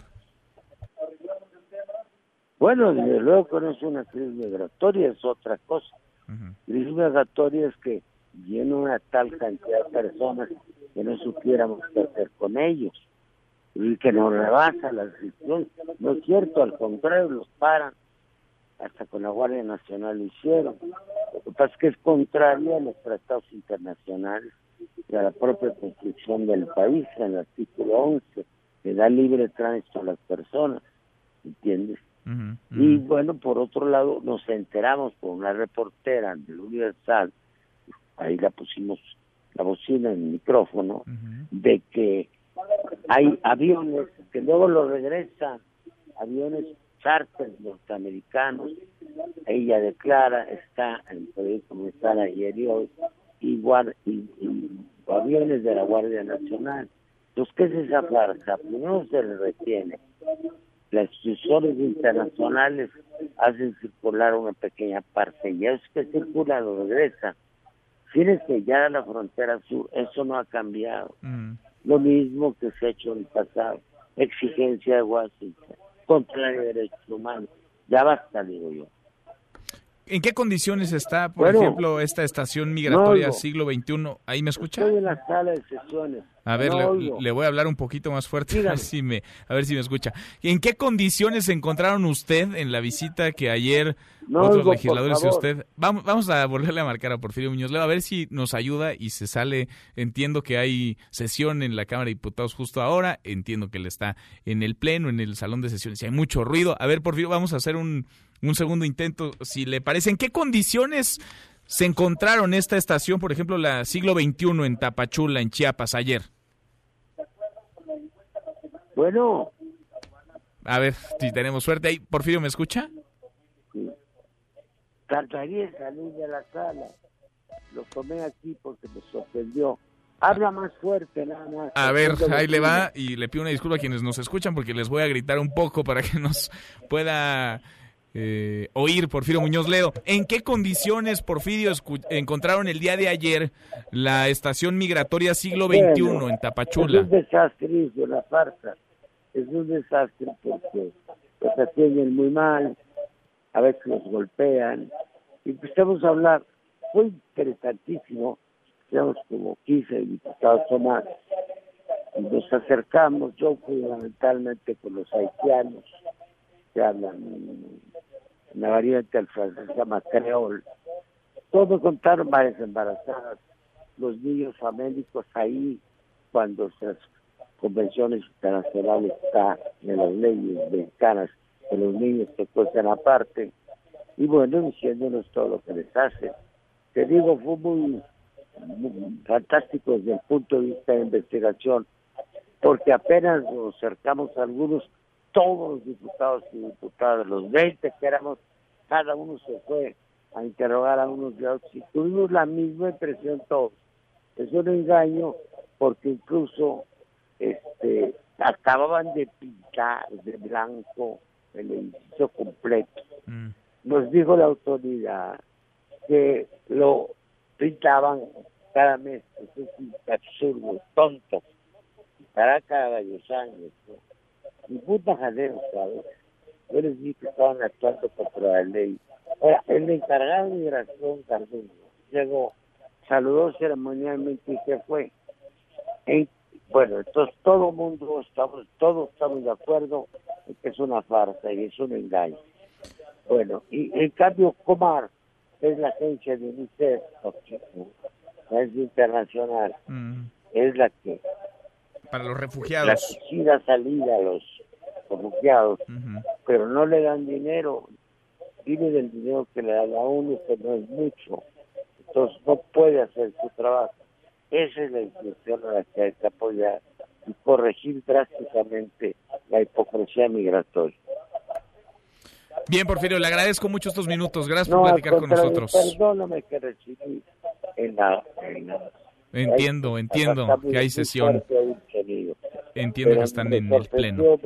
Bueno, desde luego que no es una crisis migratoria, es otra cosa. Crisis migratoria es que viene una tal cantidad de personas que no supiéramos qué hacer con ellos y que nos rebasa la decisión. No es cierto, al contrario, los paran hasta con la Guardia Nacional lo hicieron. Lo que pasa es que es contrario a los tratados internacionales y a la propia construcción del país, en el artículo 11, que da libre tránsito a las personas, ¿entiendes? Y bueno, por otro lado, nos enteramos por una reportera del Universal, ahí la pusimos la bocina en el micrófono, de que hay aviones que luego lo regresan, aviones charters norteamericanos. Ella declara, está en el proyecto militar ayer y hoy, igual, y, aviones de la Guardia Nacional. Entonces, ¿qué es esa farsa? Primero se le retiene. Las instituciones internacionales hacen circular una pequeña parte y eso que circula lo regresa. Fíjense, ya la frontera sur, eso no ha cambiado. Mm. Lo mismo que se ha hecho en el pasado. Exigencia de Washington contra los derechos humanos. Ya basta, digo yo. ¿En qué condiciones está, por ejemplo, esta estación migratoria siglo XXI? ¿Ahí me escucha? Estoy en la sala de sesiones. A ver, le, voy a hablar un poquito más fuerte, a ver, si me, a ver si me escucha. ¿En qué condiciones se encontraron usted en la visita que ayer otros legisladores y usted... Vamos, vamos a volverle a marcar a Porfirio Muñoz a ver si nos ayuda y se sale. Entiendo que hay sesión en la Cámara de Diputados justo ahora, entiendo que él está en el Pleno, en el Salón de Sesiones, y hay mucho ruido. A ver, Porfirio, vamos a hacer un un segundo intento, si le parece. ¿En qué condiciones se encontraron esta estación, por ejemplo, la siglo XXI en Tapachula, en Chiapas, ayer? Bueno. A ver, si tenemos suerte ahí. ¿Porfirio me escucha? Sí. Tardaría salir de la sala. Lo tomé aquí porque me sorprendió. Habla más fuerte, nada más. A ver, ahí le va y le pido una disculpa a quienes nos escuchan porque les voy a gritar un poco para que nos pueda eh, oír Porfirio Muñoz Ledo. ¿En qué condiciones, Porfirio, encontraron el día de ayer la estación migratoria siglo XXI en Tapachula? Es un desastre, es una farsa. Es un desastre porque los atienden muy mal, a veces los golpean. Y empezamos a hablar, fue interesantísimo, tenemos como 15 diputados o más. Y nos acercamos, yo fundamentalmente con los haitianos, que hablan una variante al francés se llama creol. Todos contaron varias embarazadas, los niños famélicos ahí, cuando las convenciones internacionales está en las leyes mexicanas, que los niños se cuestan aparte, y bueno, diciéndonos todo lo que les hace. Te digo, fue muy, muy fantástico desde el punto de vista de investigación, porque apenas nos acercamos a algunos todos los diputados y diputadas, los 20 que éramos, cada uno se fue a interrogar a unos de otros y tuvimos la misma impresión todos. Es un engaño porque incluso este acababan de pintar de blanco el edificio completo. Mm. Nos dijo la autoridad que lo pintaban cada mes. Eso es absurdo, tonto. Para cada varios años. ¿no? Y puta jaleo, ¿sabes? Yo les dije que estaban actuando contra la ley. Ahora, el encargado de migración, Cardoso, llegó, saludó ceremonialmente y se fue. bueno, entonces todo el mundo estamos, todos estamos de acuerdo en que es una farsa y es un engaño. Bueno, y en cambio Comar es la agencia de UNICEF, es internacional, mm. es la que para los refugiados. La quisiera salir a los refugiados, pero no le dan dinero, vive del dinero que le da la ONU, que no es mucho, entonces no puede hacer su trabajo. Esa es la intención a la que hay que apoyar y corregir drásticamente la hipocresía migratoria. Bien, Porfirio, le agradezco mucho estos minutos. Gracias por platicar con nosotros. Perdóname que recibí en la, Entiendo, entiendo que hay sesión. Entiendo que están en el pleno.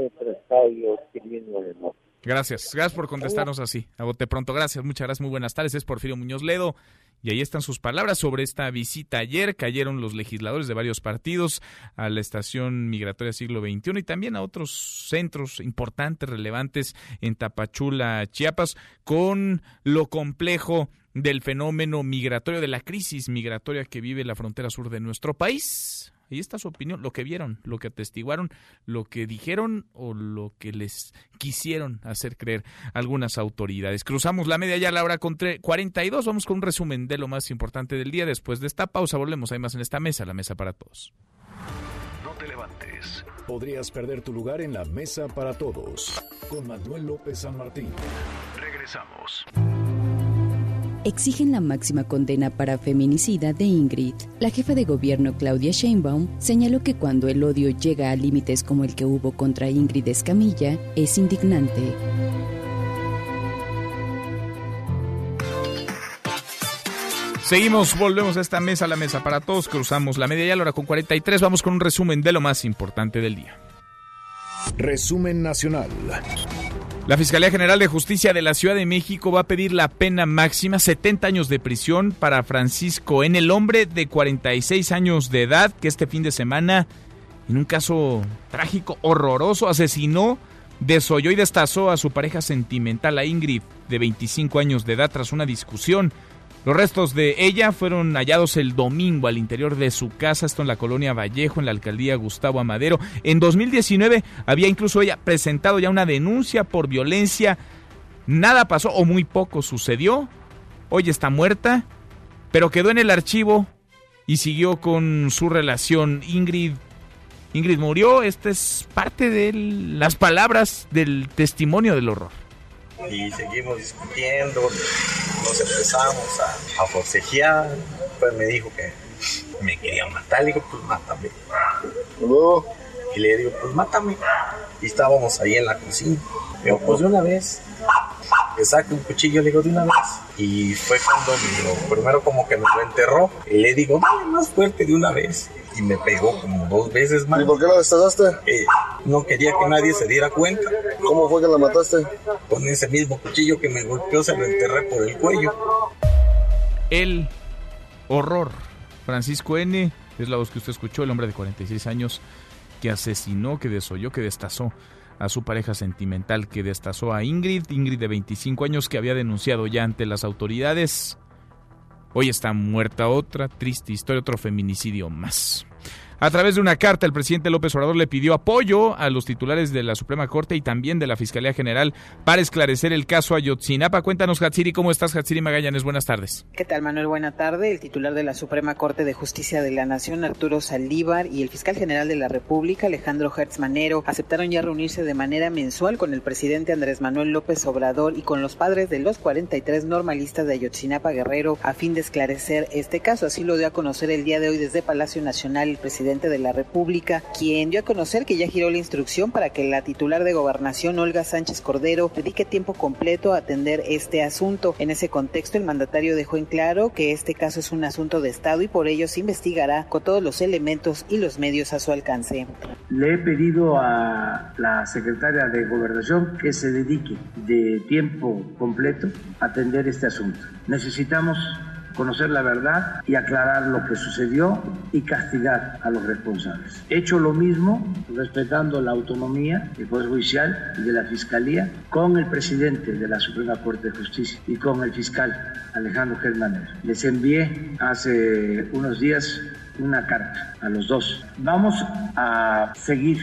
Gracias, gracias por contestarnos así. A bote pronto, gracias, muchas gracias, muy buenas tardes. Es Porfirio Muñoz Ledo. Y ahí están sus palabras sobre esta visita ayer. Cayeron los legisladores de varios partidos a la estación migratoria siglo XXI y también a otros centros importantes, relevantes en Tapachula, Chiapas, con lo complejo del fenómeno migratorio, de la crisis migratoria que vive la frontera sur de nuestro país. Ahí está su opinión, lo que vieron, lo que atestiguaron, lo que dijeron o lo que les quisieron hacer creer algunas autoridades. Cruzamos la media ya a la hora con 42. Vamos con un resumen de lo más importante del día. Después de esta pausa, volvemos. Hay más en esta mesa, la mesa para todos. No te levantes. Podrías perder tu lugar en la mesa para todos. Con Manuel López San Martín. Regresamos exigen la máxima condena para feminicida de Ingrid. La jefa de gobierno Claudia Sheinbaum señaló que cuando el odio llega a límites como el que hubo contra Ingrid Escamilla, es indignante. Seguimos, volvemos a esta mesa, la mesa para todos, cruzamos la media y a la hora con 43, vamos con un resumen de lo más importante del día. Resumen nacional. La Fiscalía General de Justicia de la Ciudad de México va a pedir la pena máxima, 70 años de prisión para Francisco N., el hombre de 46 años de edad que este fin de semana, en un caso trágico, horroroso, asesinó, desoyó y destazó a su pareja sentimental, a Ingrid, de 25 años de edad, tras una discusión. Los restos de ella fueron hallados el domingo al interior de su casa, esto en la colonia Vallejo, en la alcaldía Gustavo Amadero. En 2019 había incluso ella presentado ya una denuncia por violencia. Nada pasó o muy poco sucedió. Hoy está muerta, pero quedó en el archivo y siguió con su relación. Ingrid Ingrid murió, esta es parte de las palabras del testimonio del horror y seguimos discutiendo, nos empezamos a, a forcejear, pues me dijo que me quería matar, le digo, pues mátame. Y le digo, pues mátame. Y estábamos ahí en la cocina. Digo, pues de una vez. Le saque un cuchillo, le digo, de una vez. Y fue cuando primero como que me lo enterró. Y le digo, dale más fuerte de una vez y me pegó como dos veces más. ¿Y por qué la destazaste? Eh, no quería que nadie se diera cuenta. ¿Cómo fue que la mataste? Con ese mismo cuchillo que me golpeó, se lo enterré por el cuello. El horror. Francisco N. es la voz que usted escuchó, el hombre de 46 años que asesinó, que desoyó, que destazó a su pareja sentimental, que destazó a Ingrid, Ingrid de 25 años que había denunciado ya ante las autoridades Hoy está muerta otra triste historia, otro feminicidio más. A través de una carta, el presidente López Obrador le pidió apoyo a los titulares de la Suprema Corte y también de la Fiscalía General para esclarecer el caso Ayotzinapa. Cuéntanos, Hatsiri, ¿cómo estás, Hatsiri Magallanes? Buenas tardes. ¿Qué tal, Manuel? Buena tarde. El titular de la Suprema Corte de Justicia de la Nación, Arturo Saldívar, y el fiscal general de la República, Alejandro Hertz Manero, aceptaron ya reunirse de manera mensual con el presidente Andrés Manuel López Obrador y con los padres de los 43 normalistas de Ayotzinapa Guerrero a fin de esclarecer este caso. Así lo dio a conocer el día de hoy desde Palacio Nacional el presidente de la República, quien dio a conocer que ya giró la instrucción para que la titular de gobernación, Olga Sánchez Cordero, dedique tiempo completo a atender este asunto. En ese contexto, el mandatario dejó en claro que este caso es un asunto de Estado y por ello se investigará con todos los elementos y los medios a su alcance. Le he pedido a la secretaria de Gobernación que se dedique de tiempo completo a atender este asunto. Necesitamos conocer la verdad y aclarar lo que sucedió y castigar a los responsables. He hecho lo mismo, respetando la autonomía del Poder Judicial y de la Fiscalía, con el presidente de la Suprema Corte de Justicia y con el fiscal Alejandro Germán. Les envié hace unos días una carta a los dos. Vamos a seguir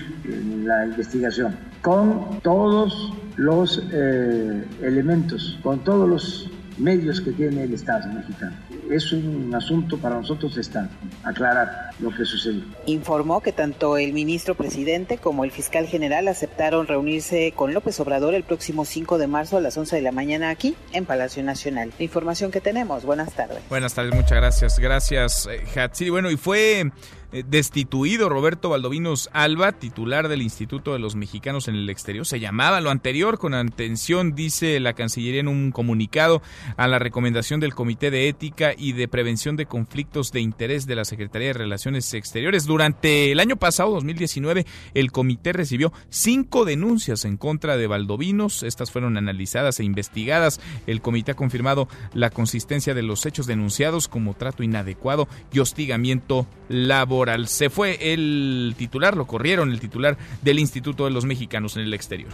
la investigación con todos los eh, elementos, con todos los medios que tiene el Estado mexicano. Es un asunto para nosotros Estado, aclarar lo que sucedió. Informó que tanto el ministro presidente como el fiscal general aceptaron reunirse con López Obrador el próximo 5 de marzo a las 11 de la mañana aquí en Palacio Nacional. La información que tenemos. Buenas tardes. Buenas tardes, muchas gracias. Gracias, eh, Hatsi. Bueno, y fue eh, destituido Roberto Valdovinos Alba, titular del Instituto de los Mexicanos en el Exterior. Se llamaba lo anterior con atención, dice la Cancillería en un comunicado, a la recomendación del Comité de Ética y de Prevención de Conflictos de Interés de la Secretaría de Relaciones Exteriores. Durante el año pasado, 2019, el comité recibió cinco denuncias en contra de Valdovinos. Estas fueron analizadas e investigadas. El comité ha confirmado la consistencia de los hechos denunciados como trato inadecuado y hostigamiento laboral. Se fue el titular, lo corrieron el titular del Instituto de los Mexicanos en el exterior.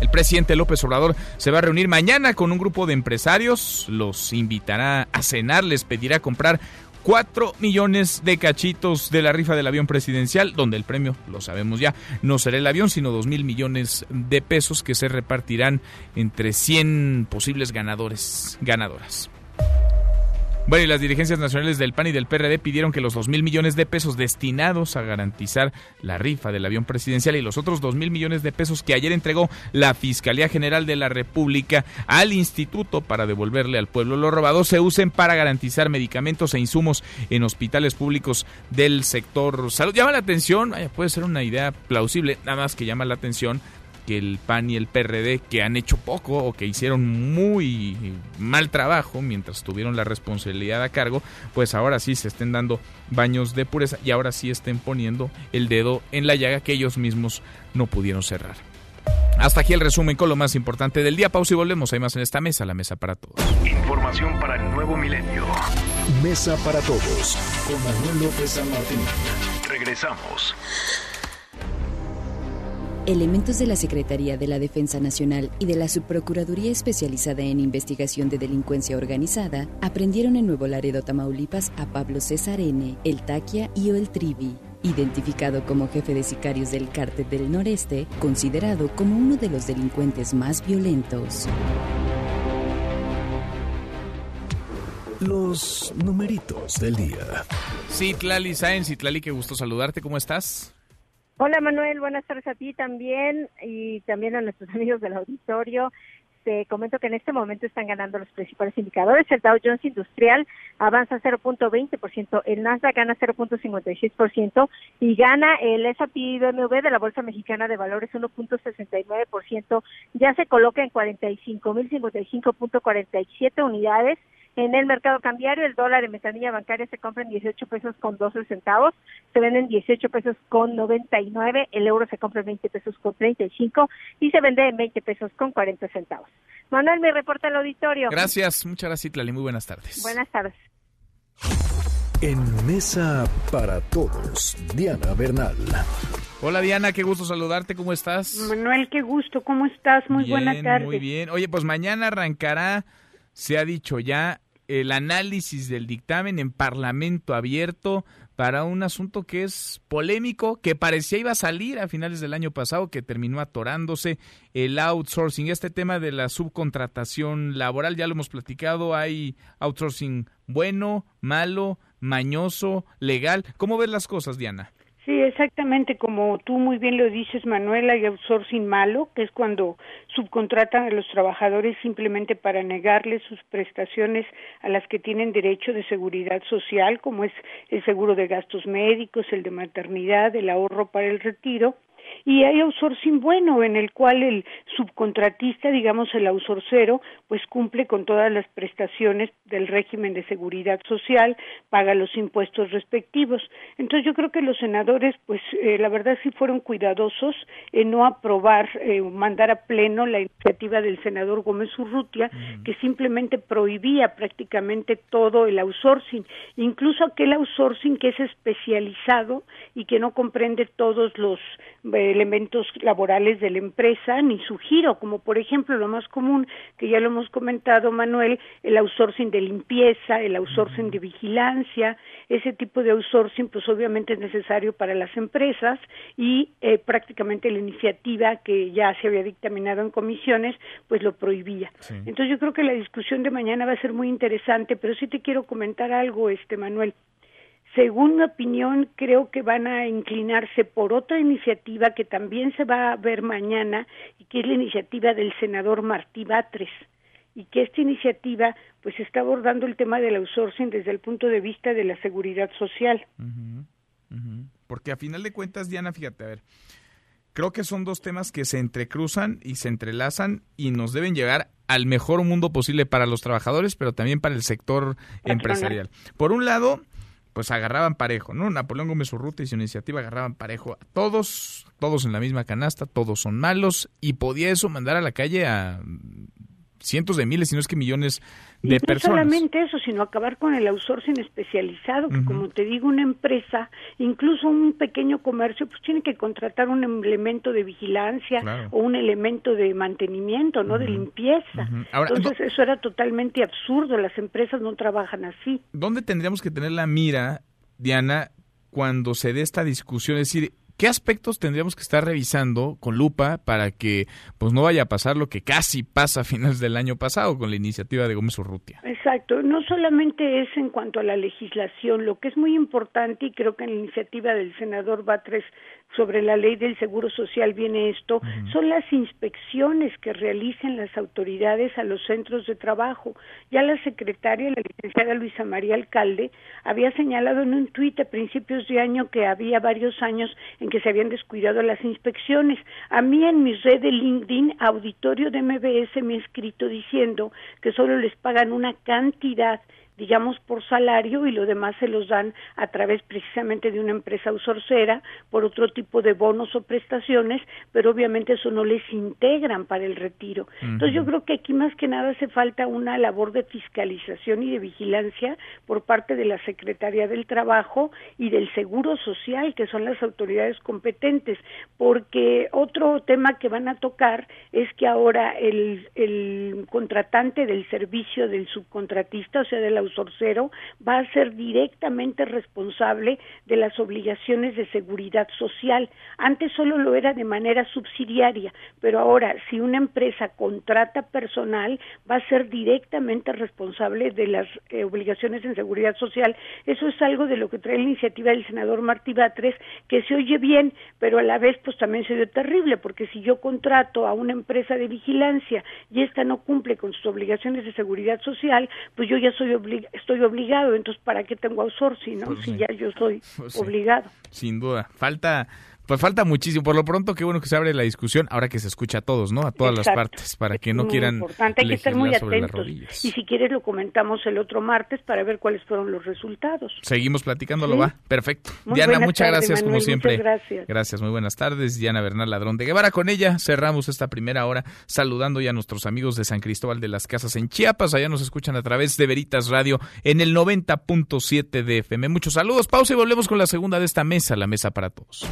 El presidente López Obrador se va a reunir mañana con un grupo de empresarios, los invitará a cenar, les pedirá comprar 4 millones de cachitos de la rifa del avión presidencial, donde el premio, lo sabemos ya, no será el avión, sino 2 mil millones de pesos que se repartirán entre 100 posibles ganadores, ganadoras. Bueno, y las dirigencias nacionales del PAN y del PRD pidieron que los dos mil millones de pesos destinados a garantizar la rifa del avión presidencial y los otros dos mil millones de pesos que ayer entregó la Fiscalía General de la República al Instituto para devolverle al pueblo lo robado se usen para garantizar medicamentos e insumos en hospitales públicos del sector salud. Llama la atención, puede ser una idea plausible, nada más que llama la atención que el PAN y el PRD, que han hecho poco o que hicieron muy mal trabajo mientras tuvieron la responsabilidad a cargo, pues ahora sí se estén dando baños de pureza y ahora sí estén poniendo el dedo en la llaga que ellos mismos no pudieron cerrar. Hasta aquí el resumen con lo más importante del día. Pausa y volvemos. Hay más en esta mesa, la mesa para todos. Información para el nuevo milenio. Mesa para todos con Manuel López San Martín. Regresamos. Elementos de la Secretaría de la Defensa Nacional y de la Subprocuraduría Especializada en Investigación de Delincuencia Organizada aprendieron en Nuevo Laredo, Tamaulipas, a Pablo César N., El Taquia y El Trivi, identificado como jefe de sicarios del Cártel del Noreste, considerado como uno de los delincuentes más violentos. Los numeritos del día. Citlali Sáenz, Citlali, qué gusto saludarte, ¿cómo estás? Hola Manuel, buenas tardes a ti también y también a nuestros amigos del auditorio. Te comento que en este momento están ganando los principales indicadores. El Dow Jones Industrial avanza 0.20%, el Nasdaq gana 0.56% y gana el S&P BMW de la Bolsa Mexicana de Valores 1.69%. Ya se coloca en 45.055.47 unidades en el mercado cambiario, el dólar en ventanilla bancaria se compra en 18 pesos con 12 centavos, se vende en 18 pesos con 99, el euro se compra en 20 pesos con 35 y se vende en 20 pesos con 40 centavos. Manuel, mi reporta al auditorio. Gracias, muchas gracias, Lali. Muy buenas tardes. Buenas tardes. En Mesa para Todos, Diana Bernal. Hola Diana, qué gusto saludarte, ¿cómo estás? Manuel, qué gusto, ¿cómo estás? Muy buenas tardes. Muy bien, oye, pues mañana arrancará, se ha dicho ya, el análisis del dictamen en Parlamento abierto para un asunto que es polémico, que parecía iba a salir a finales del año pasado, que terminó atorándose el outsourcing. Este tema de la subcontratación laboral, ya lo hemos platicado, hay outsourcing bueno, malo, mañoso, legal. ¿Cómo ves las cosas, Diana? Sí, exactamente como tú muy bien lo dices, Manuel, hay outsourcing malo, que es cuando subcontratan a los trabajadores simplemente para negarles sus prestaciones a las que tienen derecho de seguridad social, como es el seguro de gastos médicos, el de maternidad, el ahorro para el retiro, y hay outsourcing bueno en el cual el subcontratista, digamos el outsourcero, pues cumple con todas las prestaciones del régimen de seguridad social, paga los impuestos respectivos. Entonces yo creo que los senadores, pues eh, la verdad sí fueron cuidadosos en no aprobar, eh, mandar a pleno la iniciativa del senador Gómez Urrutia, que simplemente prohibía prácticamente todo el outsourcing, incluso aquel outsourcing que es especializado y que no comprende todos los eh, elementos laborales de la empresa ni su giro, como por ejemplo lo más común que ya lo hemos comentado Manuel, el outsourcing de limpieza, el outsourcing de vigilancia, ese tipo de outsourcing pues obviamente es necesario para las empresas y eh, prácticamente la iniciativa que ya se había dictaminado en comisiones pues lo prohibía. Entonces yo creo que la discusión de mañana va a ser muy interesante, pero sí te quiero comentar algo, este Manuel. Según mi opinión, creo que van a inclinarse por otra iniciativa que también se va a ver mañana y que es la iniciativa del senador Martí Batres y que esta iniciativa pues está abordando el tema del outsourcing desde el punto de vista de la seguridad social. Porque a final de cuentas, Diana, fíjate, a ver, creo que son dos temas que se entrecruzan y se entrelazan y nos deben llegar al mejor mundo posible para los trabajadores, pero también para el sector empresarial. Por un lado, pues agarraban parejo, ¿no? Napoleón Gómez Urrutia y su iniciativa agarraban parejo a todos, todos en la misma canasta, todos son malos, y podía eso mandar a la calle a cientos de miles, si no es que millones de personas. No solamente eso, sino acabar con el outsourcing especializado, que como te digo, una empresa, incluso un pequeño comercio, pues tiene que contratar un elemento de vigilancia o un elemento de mantenimiento, ¿no? De limpieza. Entonces, eso era totalmente absurdo, las empresas no trabajan así. ¿Dónde tendríamos que tener la mira, Diana, cuando se dé esta discusión? Es decir, ¿Qué aspectos tendríamos que estar revisando con lupa para que pues no vaya a pasar lo que casi pasa a finales del año pasado con la iniciativa de Gómez Urrutia? Exacto, no solamente es en cuanto a la legislación, lo que es muy importante y creo que en la iniciativa del senador Batres sobre la ley del seguro social viene esto, son las inspecciones que realicen las autoridades a los centros de trabajo. Ya la secretaria, la licenciada Luisa María Alcalde, había señalado en un tuit a principios de año que había varios años en que se habían descuidado las inspecciones. A mí en mi red de LinkedIn, auditorio de MBS me ha escrito diciendo que solo les pagan una cantidad digamos, por salario y lo demás se los dan a través precisamente de una empresa usorcera por otro tipo de bonos o prestaciones, pero obviamente eso no les integran para el retiro. Entonces yo creo que aquí más que nada hace falta una labor de fiscalización y de vigilancia por parte de la Secretaría del Trabajo y del Seguro Social, que son las autoridades competentes, porque otro tema que van a tocar es que ahora el, el contratante del servicio del subcontratista, o sea, de la sorcero va a ser directamente responsable de las obligaciones de seguridad social. Antes solo lo era de manera subsidiaria, pero ahora si una empresa contrata personal va a ser directamente responsable de las eh, obligaciones en seguridad social. Eso es algo de lo que trae la iniciativa del senador Martí Batres, que se oye bien, pero a la vez pues también se oye terrible, porque si yo contrato a una empresa de vigilancia y esta no cumple con sus obligaciones de seguridad social, pues yo ya soy obligado estoy obligado, entonces ¿para qué tengo outsourcing, no? Pues si ya yo soy pues obligado. Sin duda. Falta pues falta muchísimo. Por lo pronto, qué bueno que se abre la discusión, ahora que se escucha a todos, ¿no? A todas las partes, para que no quieran importante. Hay que estar muy atentos. Y si quieres lo comentamos el otro martes para ver cuáles fueron los resultados. Seguimos platicándolo, va. Perfecto. Diana, muchas gracias como siempre. gracias. Gracias, muy buenas tardes. Diana Bernal Ladrón de Guevara. Con ella cerramos esta primera hora saludando ya a nuestros amigos de San Cristóbal de las Casas en Chiapas. Allá nos escuchan a través de Veritas Radio en el 90.7 de FM. Muchos saludos. Pausa y volvemos con la segunda de esta mesa, la mesa para todos.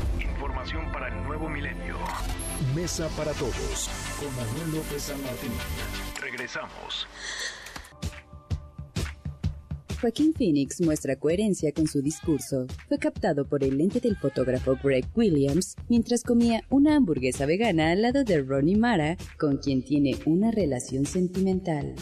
Mesa para todos con Manuel López San Martín. Regresamos. Joaquín Phoenix muestra coherencia con su discurso. Fue captado por el lente del fotógrafo Greg Williams mientras comía una hamburguesa vegana al lado de Ronnie Mara, con quien tiene una relación sentimental.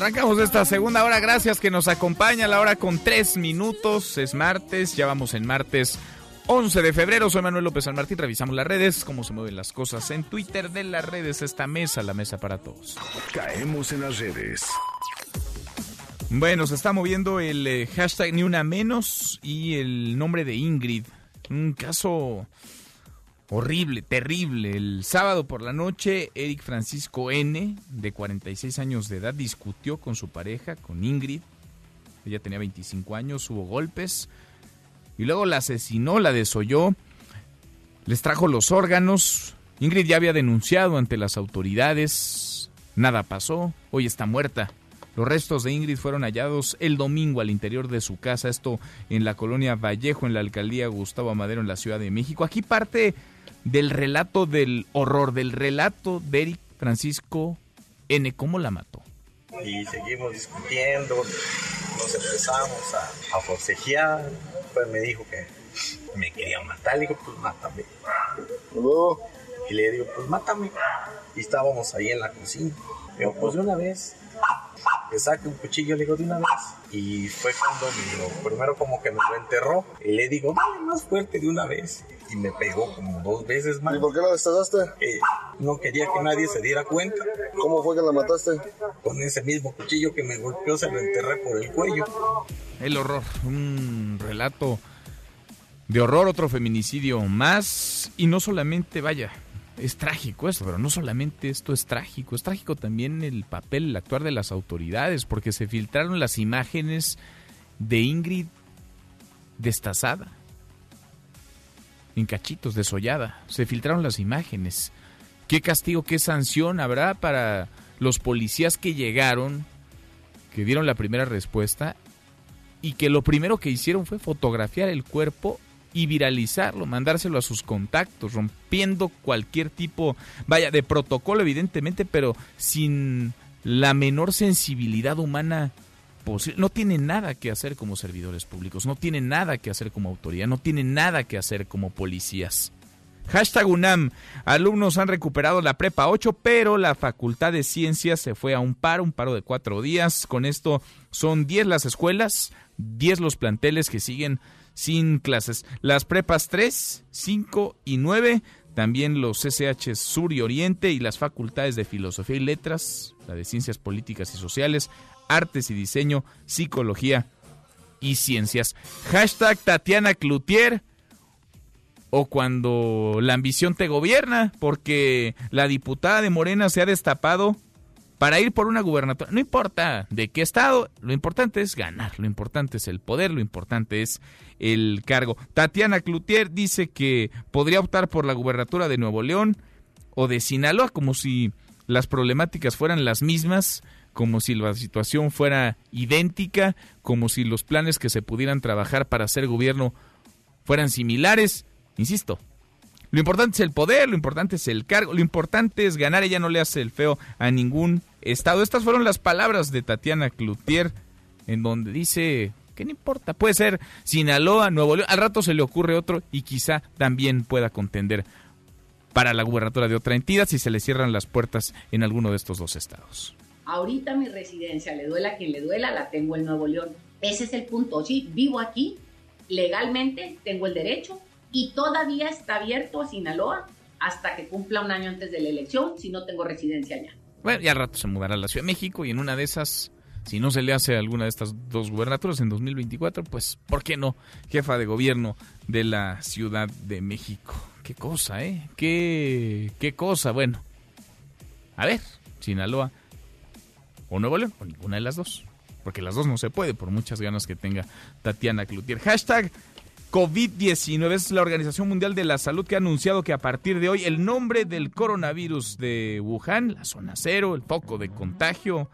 Arrancamos esta segunda hora, gracias que nos acompaña, la hora con tres minutos, es martes, ya vamos en martes 11 de febrero, soy Manuel López San Martín, revisamos las redes, cómo se mueven las cosas en Twitter de las redes, esta mesa, la mesa para todos. Caemos en las redes. Bueno, se está moviendo el eh, hashtag ni una menos y el nombre de Ingrid. Un caso horrible, terrible. El sábado por la noche, Eric Francisco N., de 46 años de edad, discutió con su pareja, con Ingrid. Ella tenía 25 años, hubo golpes y luego la asesinó, la desolló, les trajo los órganos. Ingrid ya había denunciado ante las autoridades, nada pasó, hoy está muerta. Los restos de Ingrid fueron hallados el domingo al interior de su casa, esto en la colonia Vallejo, en la alcaldía Gustavo Amadero, en la Ciudad de México. Aquí parte del relato del horror, del relato de Eric Francisco N. ¿Cómo la mató? Y seguimos discutiendo, nos empezamos a, a forcejear, pues me dijo que me quería matar, le digo, pues mátame. Y le digo, pues mátame. Y estábamos ahí en la cocina. Digo, pues de una vez. Le saque un cuchillo, le digo, de una vez. Y fue cuando lo primero como que me lo enterró. Y le digo, dale más fuerte de una vez. Y me pegó como dos veces más. ¿Y por qué la destazaste? Eh, no quería que nadie se diera cuenta. ¿Cómo fue que la mataste? Con ese mismo cuchillo que me golpeó, se lo enterré por el cuello. El horror, un relato de horror, otro feminicidio más. Y no solamente, vaya, es trágico esto, pero no solamente esto es trágico, es trágico también el papel, el actuar de las autoridades, porque se filtraron las imágenes de Ingrid destazada, en cachitos, desollada. Se filtraron las imágenes. ¿Qué castigo, qué sanción habrá para los policías que llegaron, que dieron la primera respuesta y que lo primero que hicieron fue fotografiar el cuerpo y viralizarlo, mandárselo a sus contactos, rompiendo cualquier tipo, vaya, de protocolo evidentemente, pero sin la menor sensibilidad humana posible. No tienen nada que hacer como servidores públicos, no tienen nada que hacer como autoridad, no tienen nada que hacer como policías. Hashtag UNAM. Alumnos han recuperado la prepa 8, pero la Facultad de Ciencias se fue a un paro, un paro de cuatro días. Con esto son 10 las escuelas, 10 los planteles que siguen sin clases. Las prepas 3, 5 y 9, también los SH Sur y Oriente y las facultades de Filosofía y Letras, la de Ciencias Políticas y Sociales, Artes y Diseño, Psicología y Ciencias. Hashtag Tatiana Cloutier o cuando la ambición te gobierna, porque la diputada de Morena se ha destapado para ir por una gubernatura. No importa de qué estado, lo importante es ganar, lo importante es el poder, lo importante es el cargo. Tatiana Cloutier dice que podría optar por la gubernatura de Nuevo León o de Sinaloa, como si las problemáticas fueran las mismas, como si la situación fuera idéntica, como si los planes que se pudieran trabajar para hacer gobierno fueran similares. Insisto, lo importante es el poder, lo importante es el cargo, lo importante es ganar. Ella no le hace el feo a ningún estado. Estas fueron las palabras de Tatiana Cloutier, en donde dice que no importa, puede ser Sinaloa, Nuevo León, al rato se le ocurre otro y quizá también pueda contender para la gubernatura de otra entidad si se le cierran las puertas en alguno de estos dos estados. Ahorita mi residencia, le duela a quien le duela, la tengo en Nuevo León. Ese es el punto. Sí, vivo aquí, legalmente tengo el derecho, y todavía está abierto a Sinaloa hasta que cumpla un año antes de la elección si no tengo residencia allá. Bueno, ya al rato se mudará a la Ciudad de México y en una de esas, si no se le hace alguna de estas dos gubernaturas en 2024, pues, ¿por qué no? Jefa de gobierno de la Ciudad de México. Qué cosa, ¿eh? Qué, qué cosa. Bueno, a ver, Sinaloa o Nuevo León, o ninguna de las dos. Porque las dos no se puede, por muchas ganas que tenga Tatiana Cloutier. Hashtag COVID-19 es la Organización Mundial de la Salud que ha anunciado que a partir de hoy el nombre del coronavirus de Wuhan, la zona cero, el foco de contagio,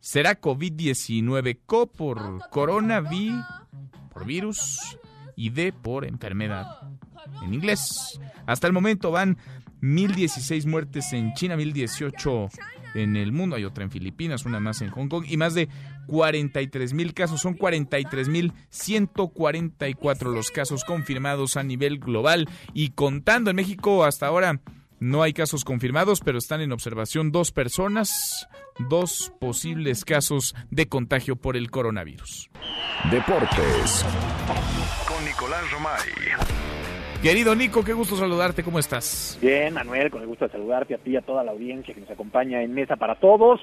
será COVID-19. Co por coronavirus, por virus y D por enfermedad en inglés. Hasta el momento van 1016 muertes en China, 1018 en el mundo, hay otra en Filipinas, una más en Hong Kong y más de 43 mil casos, son 43 mil 144 los casos confirmados a nivel global y contando en México hasta ahora no hay casos confirmados, pero están en observación dos personas, dos posibles casos de contagio por el coronavirus. Deportes con Nicolás Romay Querido Nico, qué gusto saludarte, ¿cómo estás? Bien, Manuel, con el gusto de saludarte a ti y a toda la audiencia que nos acompaña en Mesa para Todos.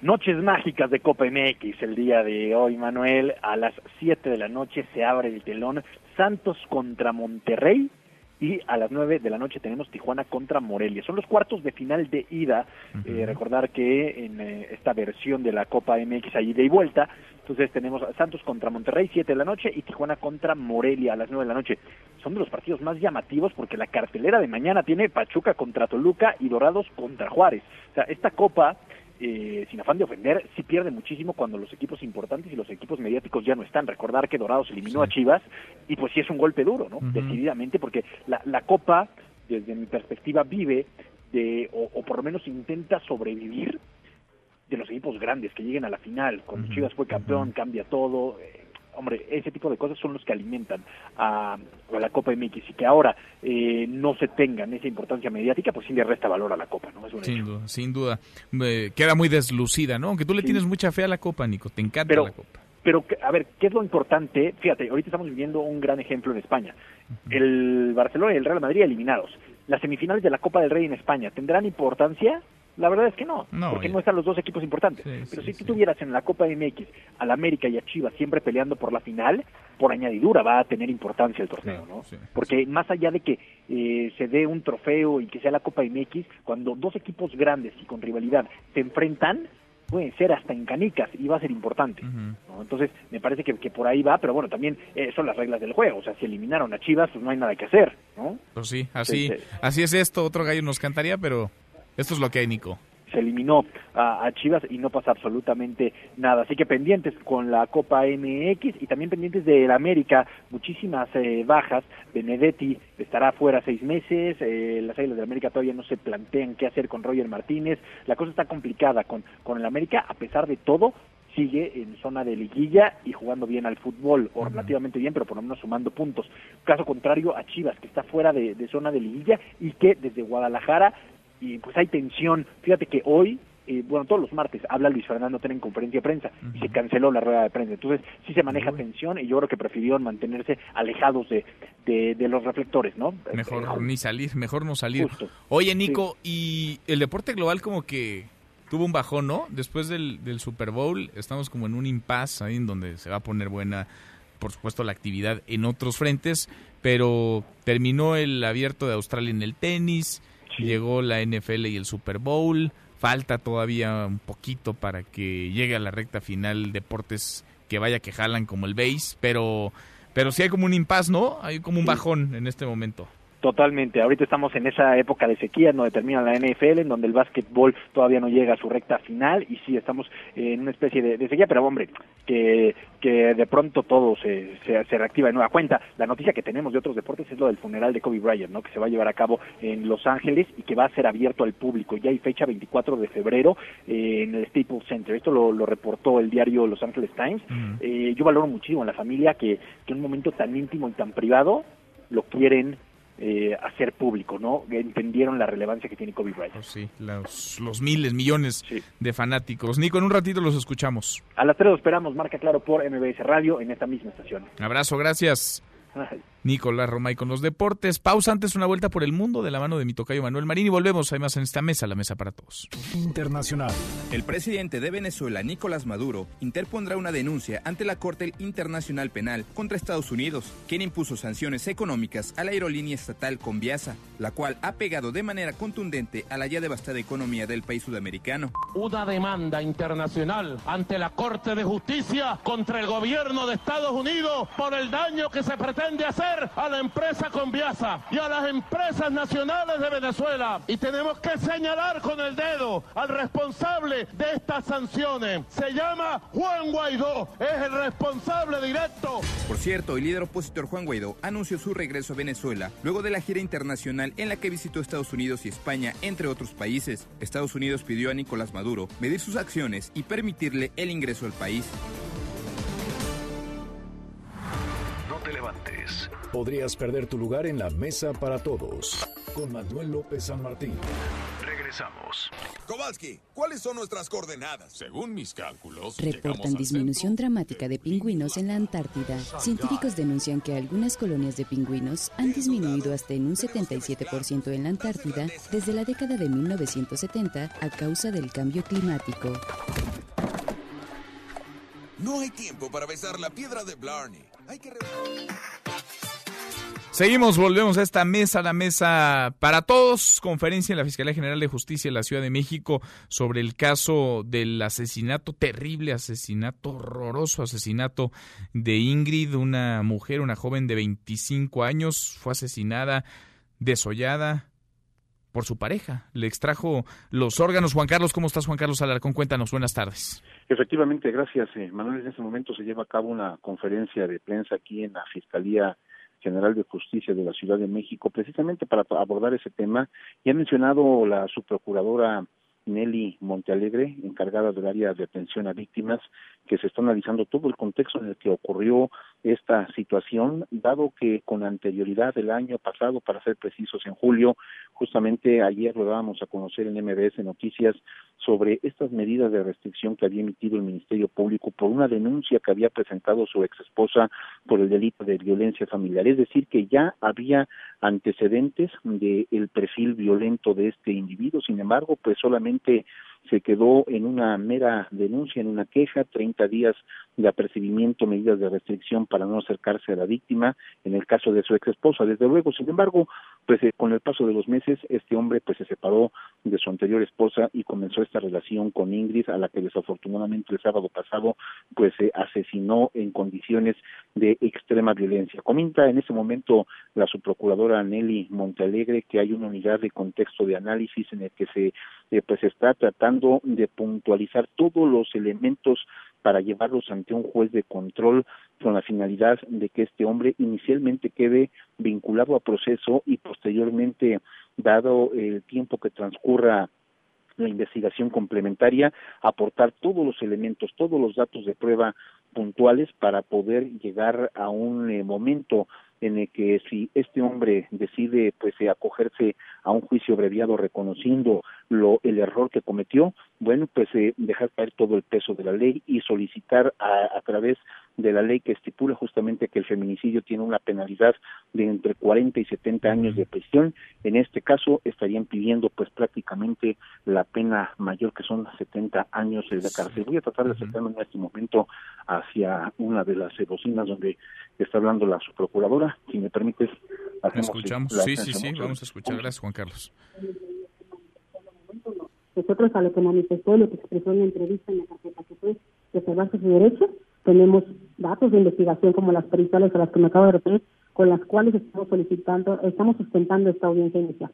Noches mágicas de Copa MX el día de hoy, Manuel. A las 7 de la noche se abre el telón Santos contra Monterrey y a las 9 de la noche tenemos Tijuana contra Morelia. Son los cuartos de final de ida. Eh, recordar que en eh, esta versión de la Copa MX hay ida y vuelta. Entonces tenemos Santos contra Monterrey 7 de la noche y Tijuana contra Morelia a las 9 de la noche. Son de los partidos más llamativos porque la cartelera de mañana tiene Pachuca contra Toluca y Dorados contra Juárez. O sea, esta Copa eh, sin afán de ofender, sí pierde muchísimo cuando los equipos importantes y los equipos mediáticos ya no están. Recordar que Dorados eliminó a Chivas y pues sí es un golpe duro, ¿no? Decididamente, porque la, la Copa, desde mi perspectiva, vive de, o, o, por lo menos intenta sobrevivir de los equipos grandes que lleguen a la final. Cuando Chivas fue campeón, cambia todo. Eh, hombre, ese tipo de cosas son los que alimentan a, a la Copa MX y que ahora eh, no se tengan esa importancia mediática, pues sí le resta valor a la Copa, ¿no? Es un sin hecho. duda, sin duda. Eh, queda muy deslucida, ¿no? Aunque tú le tienes mucha fe a la Copa, Nico, te encanta Pero- la Copa. Pero, a ver, ¿qué es lo importante? Fíjate, ahorita estamos viviendo un gran ejemplo en España. El Barcelona y el Real Madrid eliminados. Las semifinales de la Copa del Rey en España, ¿tendrán importancia? La verdad es que no, No, porque ya. no están los dos equipos importantes. Pero si tú tuvieras en la Copa MX al América y a Chivas siempre peleando por la final, por añadidura va a tener importancia el torneo, ¿no? Porque más allá de que eh, se dé un trofeo y que sea la Copa MX, cuando dos equipos grandes y con rivalidad se enfrentan, pueden ser hasta en canicas y va a ser importante. ¿no? Entonces, me parece que, que por ahí va, pero bueno, también eh, son las reglas del juego. O sea, si eliminaron a Chivas, pues no hay nada que hacer, ¿no? Pues sí, así, Sí, sí. así es esto. Otro gallo nos cantaría, pero esto es lo que hay, Nico. se eliminó a, Chivas y no pasa absolutamente nada. Así que pendientes con la Copa MX y también pendientes del América, muchísimas eh, bajas. Benedetti estará fuera seis meses, eh, las Águilas del América todavía no se plantean qué hacer con Roger Martínez. La cosa está complicada con, con el América, a pesar de todo, sigue en zona de liguilla y jugando bien al fútbol, o relativamente bien, pero por lo menos sumando puntos. Caso contrario a Chivas, que está fuera de, de zona de liguilla y que desde Guadalajara, y pues hay tensión. Fíjate que hoy, eh, bueno, todos los martes habla Luis Fernando Tena en conferencia de prensa y se canceló la rueda de prensa. Entonces sí se maneja tensión y yo creo que prefirieron mantenerse alejados de, de, de los reflectores, ¿no? Mejor ni salir, mejor no salir. Justo. Oye, Nico, y el deporte global como que tuvo un bajón, ¿no? Después del, del Super Bowl estamos como en un impasse ahí en donde se va a poner buena, por supuesto, la actividad en otros frentes, pero terminó el abierto de Australia en el tenis, llegó la NFL y el Super Bowl, falta todavía un poquito para que llegue a la recta final deportes que vaya que jalan como el base, pero pero sí hay como un impasse, ¿no? Hay como un bajón en este momento. Totalmente. Ahorita estamos en esa época de sequía, donde termina la NFL, en donde el básquetbol todavía no llega a su recta final y sí estamos en una especie de, de sequía, pero hombre, que, que de pronto todo se, se, se reactiva de nueva cuenta. La noticia que tenemos de otros deportes es lo del funeral de Kobe Bryant, ¿no? que se va a llevar a cabo en Los Ángeles y que va a ser abierto al público. Ya hay fecha 24 de febrero eh, en el Staples Center. Esto lo, lo reportó el diario Los Angeles Times. Eh, yo valoro muchísimo en la familia que, que en un momento tan íntimo y tan privado lo quieren eh, hacer público, ¿no? Entendieron la relevancia que tiene Kobe Bryant. Pues sí, los, los miles, millones de fanáticos. Nico, en un ratito los escuchamos. A las 3 esperamos, marca claro por MBS Radio en esta misma estación. Abrazo, gracias. Nicolás Romay con los deportes. Pausa antes una vuelta por el mundo de la mano de mi tocayo Manuel Marín y volvemos además en esta mesa, la mesa para todos. Internacional. El presidente de Venezuela, Nicolás Maduro, interpondrá una denuncia ante la Corte Internacional Penal contra Estados Unidos, quien impuso sanciones económicas a la aerolínea estatal Conviasa, la cual ha pegado de manera contundente a la ya devastada economía del país sudamericano. Una demanda internacional ante la Corte de Justicia contra el gobierno de Estados Unidos por el daño que se pretende hacer a la empresa Conviasa y a las empresas nacionales de Venezuela. Y tenemos que señalar con el dedo al responsable de estas sanciones. Se llama Juan Guaidó, es el responsable directo. Por cierto, el líder opositor Juan Guaidó anunció su regreso a Venezuela luego de la gira internacional en la que visitó Estados Unidos y España, entre otros países. Estados Unidos pidió a Nicolás Maduro medir sus acciones y permitirle el ingreso al país. Te levantes. Podrías perder tu lugar en la mesa para todos. Con Manuel López San Martín. Regresamos. Kowalski, ¿cuáles son nuestras coordenadas? Según mis cálculos, reportan disminución dramática de pingüinos en la Antártida. Científicos denuncian que algunas colonias de pingüinos han disminuido hasta en un 77% en la Antártida desde la década de 1970 a causa del cambio climático. No hay tiempo para besar la piedra de Blarney. Seguimos, volvemos a esta mesa, la mesa para todos, conferencia en la Fiscalía General de Justicia de la Ciudad de México sobre el caso del asesinato, terrible asesinato, horroroso asesinato de Ingrid, una mujer, una joven de 25 años, fue asesinada, desollada por su pareja, le extrajo los órganos. Juan Carlos, ¿cómo estás Juan Carlos Alarcón? Cuéntanos, buenas tardes. Efectivamente, gracias eh, Manuel. En este momento se lleva a cabo una conferencia de prensa aquí en la Fiscalía General de Justicia de la Ciudad de México, precisamente para abordar ese tema. Y ha mencionado la subprocuradora Nelly Montealegre, encargada del área de atención a víctimas, que se está analizando todo el contexto en el que ocurrió esta situación, dado que con anterioridad el año pasado, para ser precisos, en julio, justamente ayer lo dábamos a conocer en MBS Noticias sobre estas medidas de restricción que había emitido el Ministerio Público por una denuncia que había presentado su ex esposa por el delito de violencia familiar. Es decir, que ya había antecedentes del perfil violento de este individuo. Sin embargo, pues solamente se quedó en una mera denuncia, en una queja, 30 días de apercibimiento, medidas de restricción para no acercarse a la víctima, en el caso de su ex esposa. Desde luego, sin embargo, pues eh, con el paso de los meses, este hombre pues se separó de su anterior esposa y comenzó esta relación con Ingrid, a la que desafortunadamente el sábado pasado pues se asesinó en condiciones de extrema violencia. Comenta en ese momento la subprocuradora Nelly Montealegre que hay una unidad de contexto de análisis en el que se eh, pues está tratando de puntualizar todos los elementos para llevarlos ante un juez de control con la finalidad de que este hombre inicialmente quede vinculado a proceso y posteriormente, dado el tiempo que transcurra la investigación complementaria, aportar todos los elementos, todos los datos de prueba puntuales para poder llegar a un eh, momento en el que si este hombre decide pues acogerse a un juicio abreviado reconociendo lo el error que cometió, bueno, pues eh, dejar caer todo el peso de la ley y solicitar a, a través de la ley que estipula justamente que el feminicidio tiene una penalidad de entre 40 y 70 años de prisión. En este caso estarían pidiendo pues prácticamente la pena mayor que son 70 años de cárcel. Voy a tratar de acercarme en este momento hacia una de las bocinas donde está hablando la subprocuradora. Si me permites, hacemos escuchamos. Sí, sí, sí, vamos a escuchar. Gracias, Juan Carlos. Nosotros a lo que manifestó, lo que expresó en la entrevista en la carpeta que fue reservarse su derecho, tenemos datos de investigación como las periciales a las que me acabo de referir, con las cuales estamos solicitando, estamos sustentando esta audiencia inicial.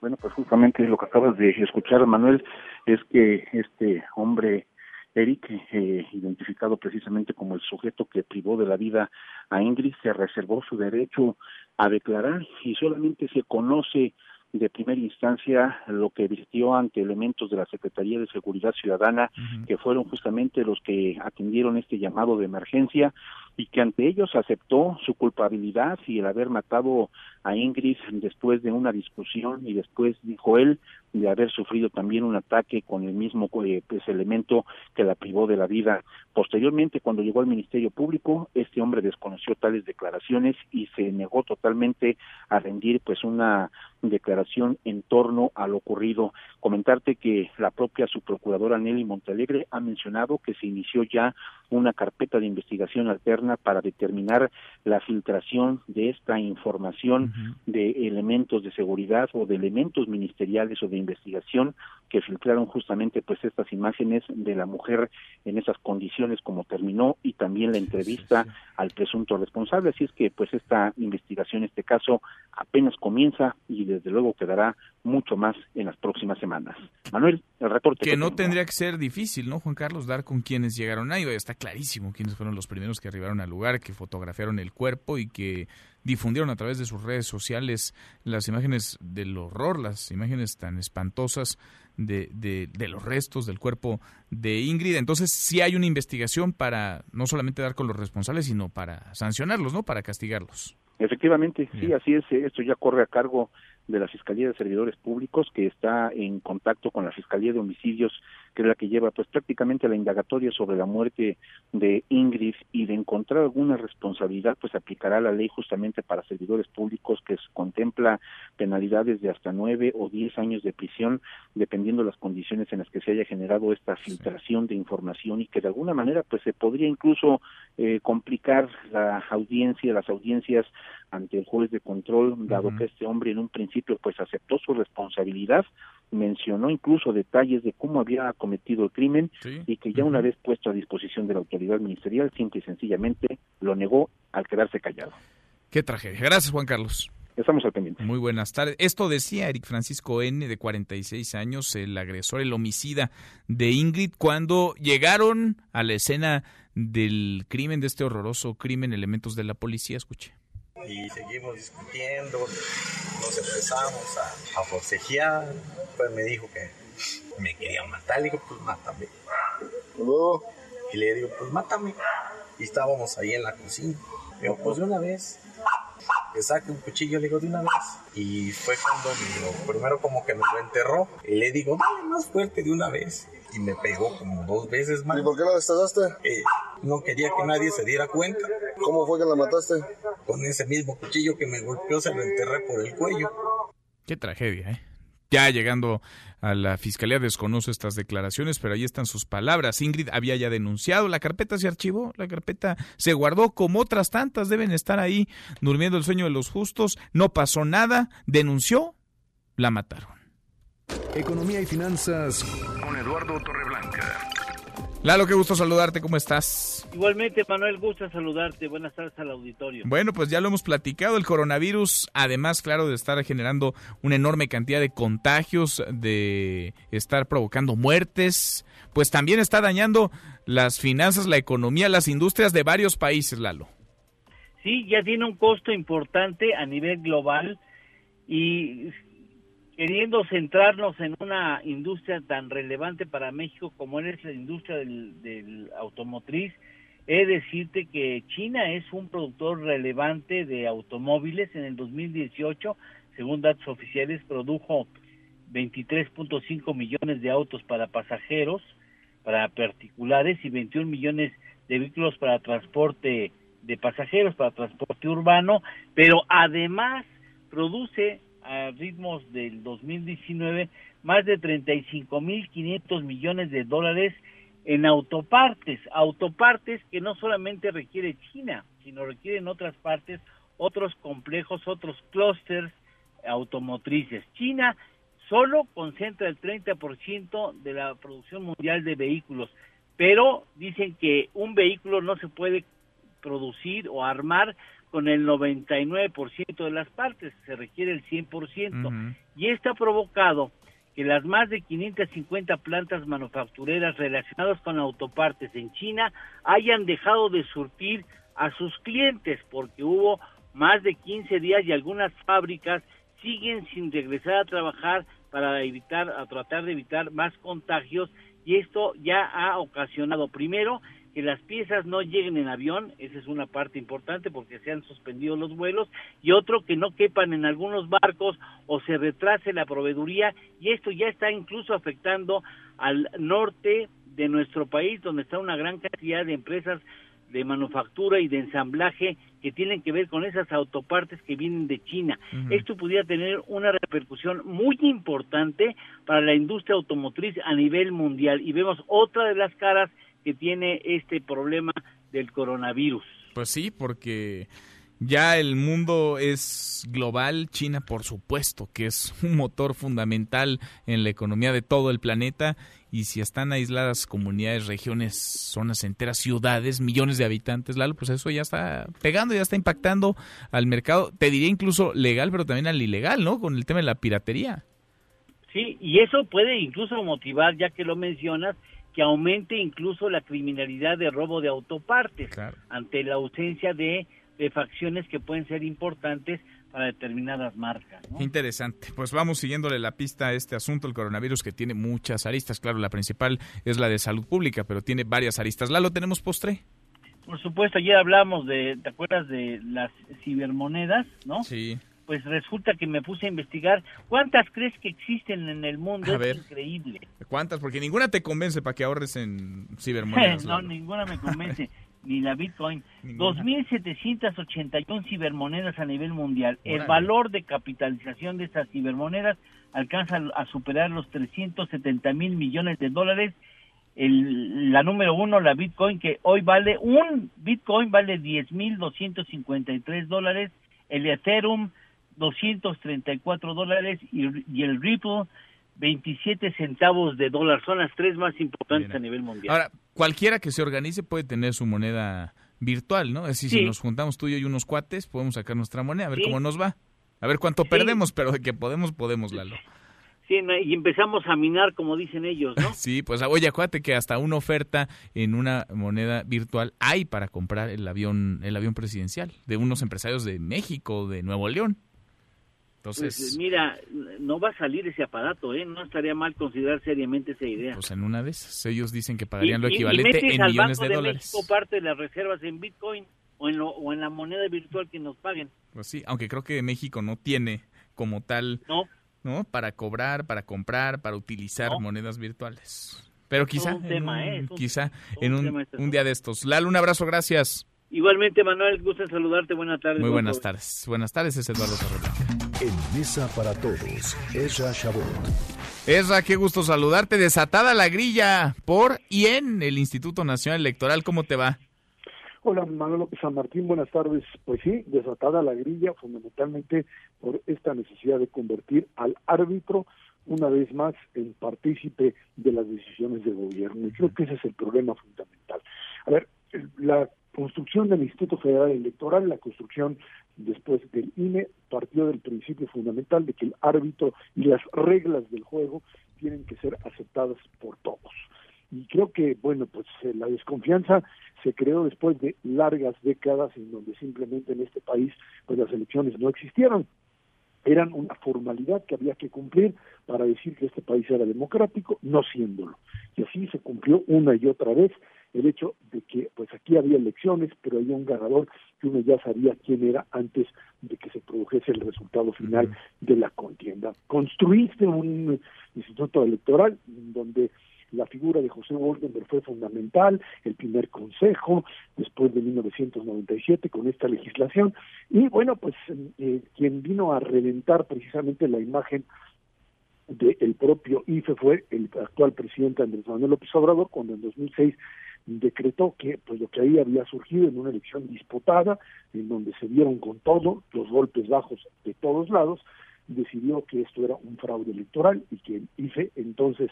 Bueno, pues justamente lo que acabas de escuchar, Manuel, es que este hombre Eric, eh, identificado precisamente como el sujeto que privó de la vida a Ingrid, se reservó su derecho a declarar y solamente se conoce de primera instancia lo que vistió ante elementos de la Secretaría de Seguridad Ciudadana, que fueron justamente los que atendieron este llamado de emergencia y que ante ellos aceptó su culpabilidad y el haber matado a Ingrid después de una discusión y después, dijo él, de haber sufrido también un ataque con el mismo eh, pues, elemento que la privó de la vida. Posteriormente, cuando llegó al Ministerio Público, este hombre desconoció tales declaraciones y se negó totalmente a rendir pues una declaración en torno a lo ocurrido. Comentarte que la propia subprocuradora Nelly Montalegre ha mencionado que se inició ya una carpeta de investigación alterna para determinar la filtración de esta información de elementos de seguridad o de elementos ministeriales o de investigación que filtraron justamente pues estas imágenes de la mujer en esas condiciones como terminó y también la entrevista al presunto responsable. Así es que pues esta investigación este caso apenas comienza y desde luego quedará mucho más en las próximas semanas Manuel el reporte que, no tendría que ser difícil no Juan Carlos dar con quienes llegaron ahí está clarísimo quiénes fueron los primeros que arribaron al lugar que fotografiaron el cuerpo y que difundieron a través de sus redes sociales las imágenes del horror, las imágenes tan espantosas de, de, los restos del cuerpo de Ingrid. Entonces sí hay una investigación para no solamente dar con los responsables, sino para sancionarlos, ¿no? Para castigarlos. Efectivamente, sí, así es. Esto ya corre a cargo de la Fiscalía de Servidores Públicos, que está en contacto con la Fiscalía de Homicidios, que es la que lleva pues prácticamente la indagatoria sobre la muerte de Ingrid y de encontrar alguna responsabilidad, pues aplicará la ley justamente para servidores públicos que contempla penalidades de hasta nueve o diez años de prisión, dependiendo de las condiciones en las que se haya generado esta filtración de información y que de alguna manera pues se podría incluso eh, complicar la audiencia, las audiencias ante el juez de control, dado que este hombre en un principio pues aceptó su responsabilidad, mencionó incluso detalles de cómo había cometido el crimen y que ya una vez puesto a disposición de la autoridad ministerial, simple y sencillamente lo negó al quedarse callado. Qué tragedia. Gracias, Juan Carlos. Estamos al pendiente. Muy buenas tardes. Esto decía Eric Francisco N., de 46 años, el agresor, el homicida de Ingrid, cuando llegaron a la escena del crimen, de este horroroso crimen, elementos de la policía. Escuche y seguimos discutiendo, nos empezamos a, a forcejear, pues me dijo que me quería matar, le digo, pues mátame. Y le digo, pues mátame. Y estábamos ahí en la cocina. Le digo, pues de una vez. Le saque un cuchillo, le digo, de una vez. Y fue cuando me primero como que me lo enterró. Y le digo, dale más fuerte de una vez y me pegó como dos veces más. ¿Y por qué la destazaste? Eh, no quería que nadie se diera cuenta. ¿Cómo fue que la mataste? Con ese mismo cuchillo que me golpeó, se lo enterré por el cuello. Qué tragedia, ¿eh? Ya llegando a la fiscalía desconoce estas declaraciones, pero ahí están sus palabras. Ingrid había ya denunciado, la carpeta se archivó, la carpeta se guardó como otras tantas deben estar ahí durmiendo el sueño de los justos, no pasó nada, denunció, la mataron. Economía y finanzas con Eduardo Torreblanca. Lalo, qué gusto saludarte, ¿cómo estás? Igualmente, Manuel, gusto saludarte. Buenas tardes al auditorio. Bueno, pues ya lo hemos platicado, el coronavirus, además, claro, de estar generando una enorme cantidad de contagios, de estar provocando muertes, pues también está dañando las finanzas, la economía, las industrias de varios países, Lalo. Sí, ya tiene un costo importante a nivel global y queriendo centrarnos en una industria tan relevante para México como es la industria del, automotriz, he de decirte que China es un productor relevante de automóviles. En el 2018, según datos oficiales, produjo 23.5 millones de autos para pasajeros, para particulares y 21 millones de vehículos para transporte de pasajeros, para transporte urbano, pero además produce a ritmos del 2019 más de 35.500 millones de dólares en autopartes, autopartes que no solamente requiere China, sino requieren otras partes, otros complejos, otros clústeres automotrices. China solo concentra el 30% de la producción mundial de vehículos, pero dicen que un vehículo no se puede producir o armar con el 99% de las partes, se requiere el 100%. Y esto ha provocado que las más de 550 plantas manufactureras relacionadas con autopartes en China hayan dejado de surtir a sus clientes porque hubo más de 15 días y algunas fábricas siguen sin regresar a trabajar para evitar, a tratar de evitar más contagios y esto ya ha ocasionado primero que las piezas no lleguen en avión, esa es una parte importante porque se han suspendido los vuelos, y otro que no quepan en algunos barcos o se retrase la proveeduría, y esto ya está incluso afectando al norte de nuestro país, donde está una gran cantidad de empresas de manufactura y de ensamblaje que tienen que ver con esas autopartes que vienen de China. Esto pudiera tener una repercusión muy importante para la industria automotriz a nivel mundial y vemos otra de las caras que tiene este problema del coronavirus. Pues sí, porque ya el mundo es global, China por supuesto que es un motor fundamental en la economía de todo el planeta y si están aisladas comunidades, regiones, zonas enteras, ciudades, millones de habitantes, Lalo, pues eso ya está pegando, ya está impactando al mercado, te diría incluso legal, pero también al ilegal, ¿no? Con el tema de la piratería. Sí, y eso puede incluso motivar, ya que lo mencionas, que aumente incluso la criminalidad de robo de autopartes ante la ausencia de, facciones que pueden ser importantes para determinadas marcas. Interesante. Pues vamos siguiéndole la pista a este asunto, el coronavirus, que tiene muchas aristas. Claro, la principal es la de salud pública, pero tiene varias aristas. ¿Lalo, tenemos postre? Por supuesto, ayer hablamos de, ¿te acuerdas de las cibermonedas, no? Sí. Pues resulta que me puse a investigar cuántas crees que existen en el mundo. A es ver. increíble. ¿Cuántas? Porque ninguna te convence para que ahorres en cibermonedas. no, ninguna me convence. ni la Bitcoin. Ninguna. 2.781 cibermonedas a nivel mundial. El valor de capitalización de estas cibermonedas alcanza a superar los 370 mil millones de dólares. El, la número uno, la Bitcoin, que hoy vale, un Bitcoin vale 10.253 dólares. El Ethereum, 234 dólares. Y, y el Ripple, 27 centavos de dólar. Son las tres más importantes a nivel mundial. Ahora, cualquiera que se organice puede tener su moneda virtual, ¿no? Es decir, si nos juntamos tú y yo y unos cuates, podemos sacar nuestra moneda, a ver Sí. cómo nos va. A ver cuánto perdemos, pero de que podemos, podemos, Lalo. Sí, y empezamos a minar, como dicen ellos, ¿no? Sí, pues oye, acuérdate que hasta una oferta en una moneda virtual hay para comprar el avión, el avión presidencial de unos empresarios de México, de Nuevo León. Entonces, Pues, mira, no va a salir ese aparato, ¿eh? No estaría mal considerar seriamente esa idea. pues en una de esas, ellos dicen que pagarían lo Y- y- y equivalente en al millones Banco de dólares. México parte de las reservas en Bitcoin o en, lo- o en la moneda virtual que nos paguen. Pues sí, aunque creo que México no tiene como tal, No. ¿no? Para cobrar, para comprar, para utilizar monedas virtuales. Pero quizá, un en tema, un- ¿eh? Un- quizá en un un, este un día de estos. Lalo, un abrazo, gracias. Igualmente, Manuel, gusto en saludarte. Buenas tardes. Muy buen buenas tardes. Buenas tardes, es Eduardo Torreblanca. En Mesa para Todos, Ezra Shabot. Esra, qué gusto saludarte. Desatada la grilla por y en el Instituto Nacional Electoral. ¿Cómo te va? Hola, Manuel López San Martín, buenas tardes. Pues sí, desatada la grilla fundamentalmente por esta necesidad de convertir al árbitro una vez más en partícipe de las decisiones del gobierno. Y creo que ese es el problema fundamental. A ver, la construcción del Instituto Federal Electoral, la construcción después del INE, partió del principio fundamental de que el árbitro y las reglas del juego tienen que ser aceptadas por todos. Y creo que, bueno, pues eh, la desconfianza se creó después de largas décadas en donde simplemente en este país pues las elecciones no existieron. Eran una formalidad que había que cumplir para decir que este país era democrático, no siéndolo. Y así se cumplió una y otra vez el hecho de que pues aquí había elecciones, pero había un ganador que uno ya sabía quién era antes de que se produjese el resultado final de la contienda. Construiste un instituto electoral donde la figura de José Woldenberg fue fundamental, el primer consejo, después de 1997 con esta legislación, y bueno, pues eh, quien vino a reventar precisamente la imagen del propio IFE fue el actual presidente Andrés Manuel López Obrador, cuando en 2006 decretó que pues lo que ahí había surgido en una elección disputada, en donde se dieron con todo los golpes bajos de todos lados, decidió que esto era un fraude electoral y que el IFE entonces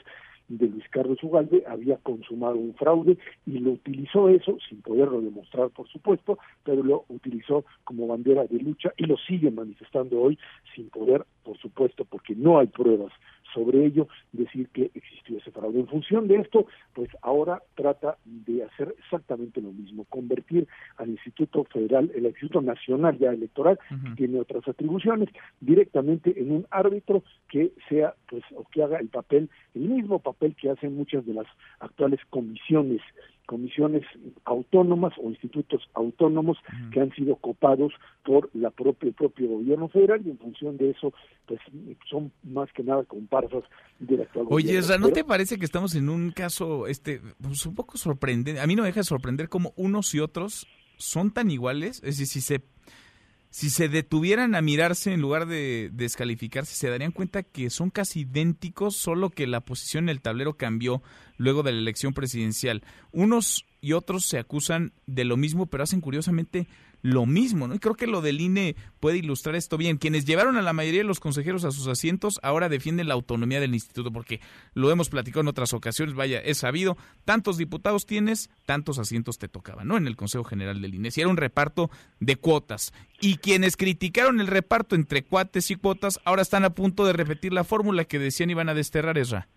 de Luis Carlos Ugalde había consumado un fraude y lo utilizó eso, sin poderlo demostrar por supuesto, pero lo utilizó como bandera de lucha y lo sigue manifestando hoy sin poder, por supuesto, porque no hay pruebas sobre ello, decir que existió ese fraude. En función de esto, pues ahora trata de hacer exactamente lo mismo, convertir al Instituto Federal, el Instituto Nacional ya electoral, que tiene otras atribuciones, directamente en un árbitro que sea, pues, o que haga el papel, el mismo papel que hacen muchas de las actuales comisiones comisiones autónomas o institutos autónomos que han sido copados por la propia, el propio gobierno federal y en función de eso pues son más que nada comparsas del actual Oye, gobierno. Esra, ¿no te parece que estamos en un caso este pues, un poco sorprendente? A mí no me deja de sorprender cómo unos y otros son tan iguales. Es decir, si se, si se detuvieran a mirarse en lugar de descalificarse, se darían cuenta que son casi idénticos, solo que la posición en el tablero cambió luego de la elección presidencial. Unos y otros se acusan de lo mismo, pero hacen curiosamente lo mismo, ¿no? Y creo que lo del INE puede ilustrar esto bien. Quienes llevaron a la mayoría de los consejeros a sus asientos ahora defienden la autonomía del instituto, porque lo hemos platicado en otras ocasiones, vaya, es sabido, tantos diputados tienes, tantos asientos te tocaban, ¿no? En el Consejo General del INE. Si era un reparto de cuotas. Y quienes criticaron el reparto entre cuates y cuotas, ahora están a punto de repetir la fórmula que decían iban a desterrar, Esra.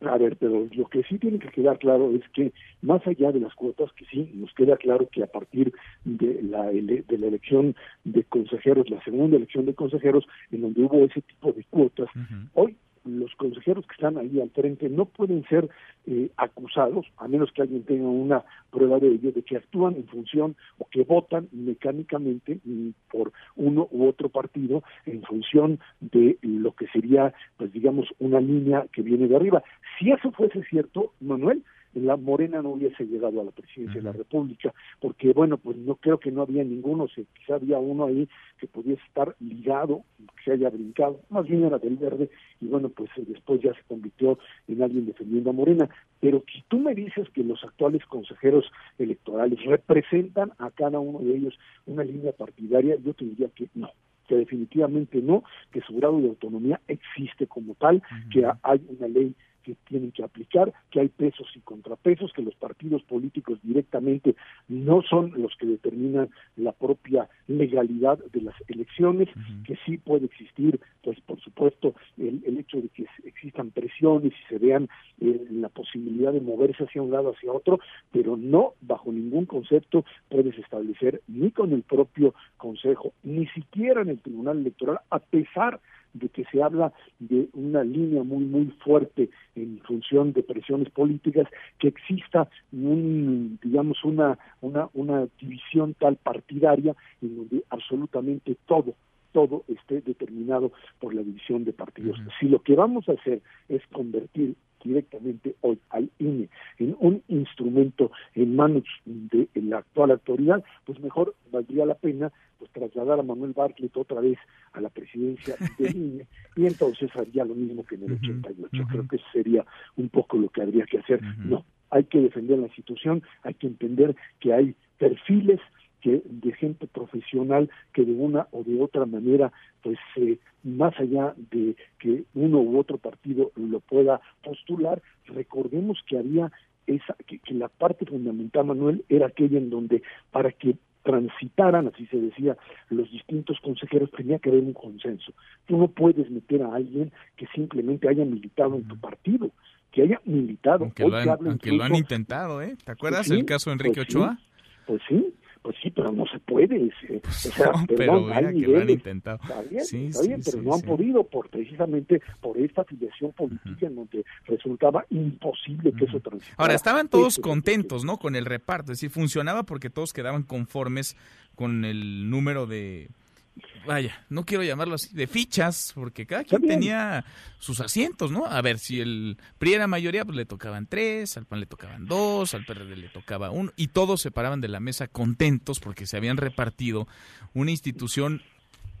A ver, pero lo que sí tiene que quedar claro es que más allá de las cuotas, que sí, nos queda claro que a partir de la, ele- de la elección de consejeros, la segunda elección de consejeros, en donde hubo ese tipo de cuotas, hoy los consejeros que están ahí al frente no pueden ser eh, acusados, a menos que alguien tenga una prueba de ello, de que actúan en función o que votan mecánicamente mm, por uno u otro partido en función de lo que sería, pues digamos, una línea que viene de arriba. Si eso fuese cierto, Manuel, la Morena no hubiese llegado a la presidencia de la República, porque bueno, pues no creo que no había ninguno, si quizá había uno ahí que pudiese estar ligado, que se haya brincado, más bien era del verde, y bueno, pues eh, después ya se convirtió en alguien defendiendo a Morena. Pero si tú me dices que los actuales consejeros electorales representan a cada uno de ellos una línea partidaria, yo te diría que no que definitivamente no, que su grado de autonomía existe como tal, que hay una ley que tienen que aplicar, que hay pesos y contrapesos, que los partidos políticos directamente no son los que determinan la propia legalidad de las elecciones, que sí puede existir, pues por supuesto, el, el hecho de que existan presiones y se vean eh, la posibilidad de moverse hacia un lado hacia otro, pero no bajo ningún concepto puedes establecer ni con el propio Consejo, ni siquiera en el Tribunal Electoral, a pesar de que se habla de una línea muy muy fuerte en función de presiones políticas que exista un digamos una una una división tal partidaria en donde absolutamente todo todo esté determinado por la división de partidos. Si lo que vamos a hacer es convertir directamente hoy al INE en un instrumento en manos de la actual autoridad, pues mejor valdría la pena pues trasladar a Manuel Bartlett otra vez a la presidencia del INE y entonces haría lo mismo que en el 88. Creo que eso sería un poco lo que habría que hacer. No, hay que defender la institución, hay que entender que hay perfiles que de gente profesional que de una o de otra manera pues eh, más allá de que uno u otro partido lo pueda postular recordemos que había esa que, que la parte fundamental Manuel era aquella en donde para que transitaran, así se decía, los distintos consejeros, tenía que haber un consenso. Tú no puedes meter a alguien que simplemente haya militado en tu partido, que haya militado. Aunque, lo han, lo han, intentado, ¿eh? ¿Te acuerdas pues del caso de Enrique pues Ochoa? pues sí, pues sí, pero no se puede. o sea, no, perdón, pero hay que lo han intentado. Está bien, Sí, está sí, bien, pero sí, no han sí. podido por precisamente por esta afiliación política en donde resultaba imposible que eso transitara. Ahora, estaban todos contentos, ¿no? Con el reparto, es decir, funcionaba porque todos quedaban conformes con el número de, vaya, no quiero llamarlo así, de fichas, porque cada quien tenía sus asientos, ¿no? A ver, si el PRI era mayoría, pues le tocaban tres, al PAN le tocaban dos, al PRD le tocaba uno, y todos se paraban de la mesa contentos porque se habían repartido una institución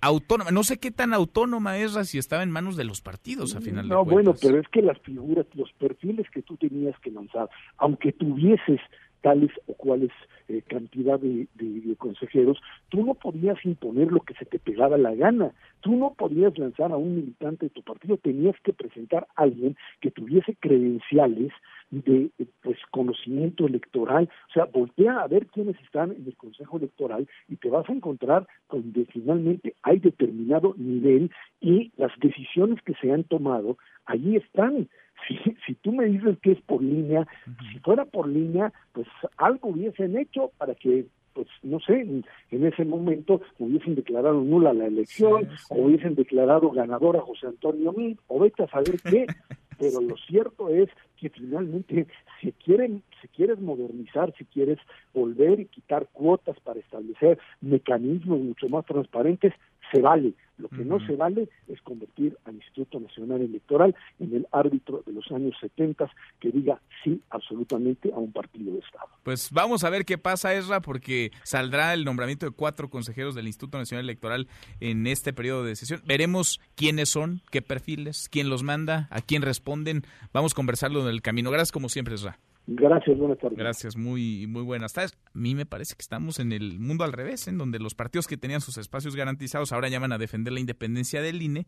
autónoma. No sé qué tan autónoma es, si estaba en manos de los partidos, a final de No, cuentas. bueno, pero es que las figuras, los perfiles que tú tenías que lanzar, aunque tuvieses tales o cuales eh, cantidad de, de- consejeros, tú no podías imponer lo que se te pegaba la gana. Tú no podías lanzar a un militante de tu partido, tenías que presentar a alguien que tuviese credenciales de pues conocimiento electoral, o sea, voltea a ver quiénes están en el Consejo Electoral y te vas a encontrar con que finalmente hay determinado nivel y las decisiones que se han tomado allí están. Si, si tú me dices que es por línea, si fuera por línea, pues algo hubiesen hecho para que pues no sé, en, en ese momento hubiesen declarado nula la elección, o hubiesen declarado ganador a José Antonio Mil, o vete a saber qué, pero lo cierto es que finalmente si quieren si quieres modernizar si quieres volver y quitar cuotas para establecer mecanismos mucho más transparentes se vale lo que no se vale es convertir al Instituto Nacional Electoral en el árbitro de los años 70 que diga sí absolutamente a un partido de Estado. Pues vamos a ver qué pasa, Esra, porque saldrá el nombramiento de cuatro consejeros del Instituto Nacional Electoral en este periodo de sesión. Veremos quiénes son, qué perfiles, quién los manda, a quién responden. Vamos a conversarlo en el camino. Gracias como siempre, Esra. Gracias, buenas tardes. Gracias, muy, muy buenas tardes. A mí me parece que estamos en el mundo al revés, en donde los partidos que tenían sus espacios garantizados ahora llaman a defender la independencia del INE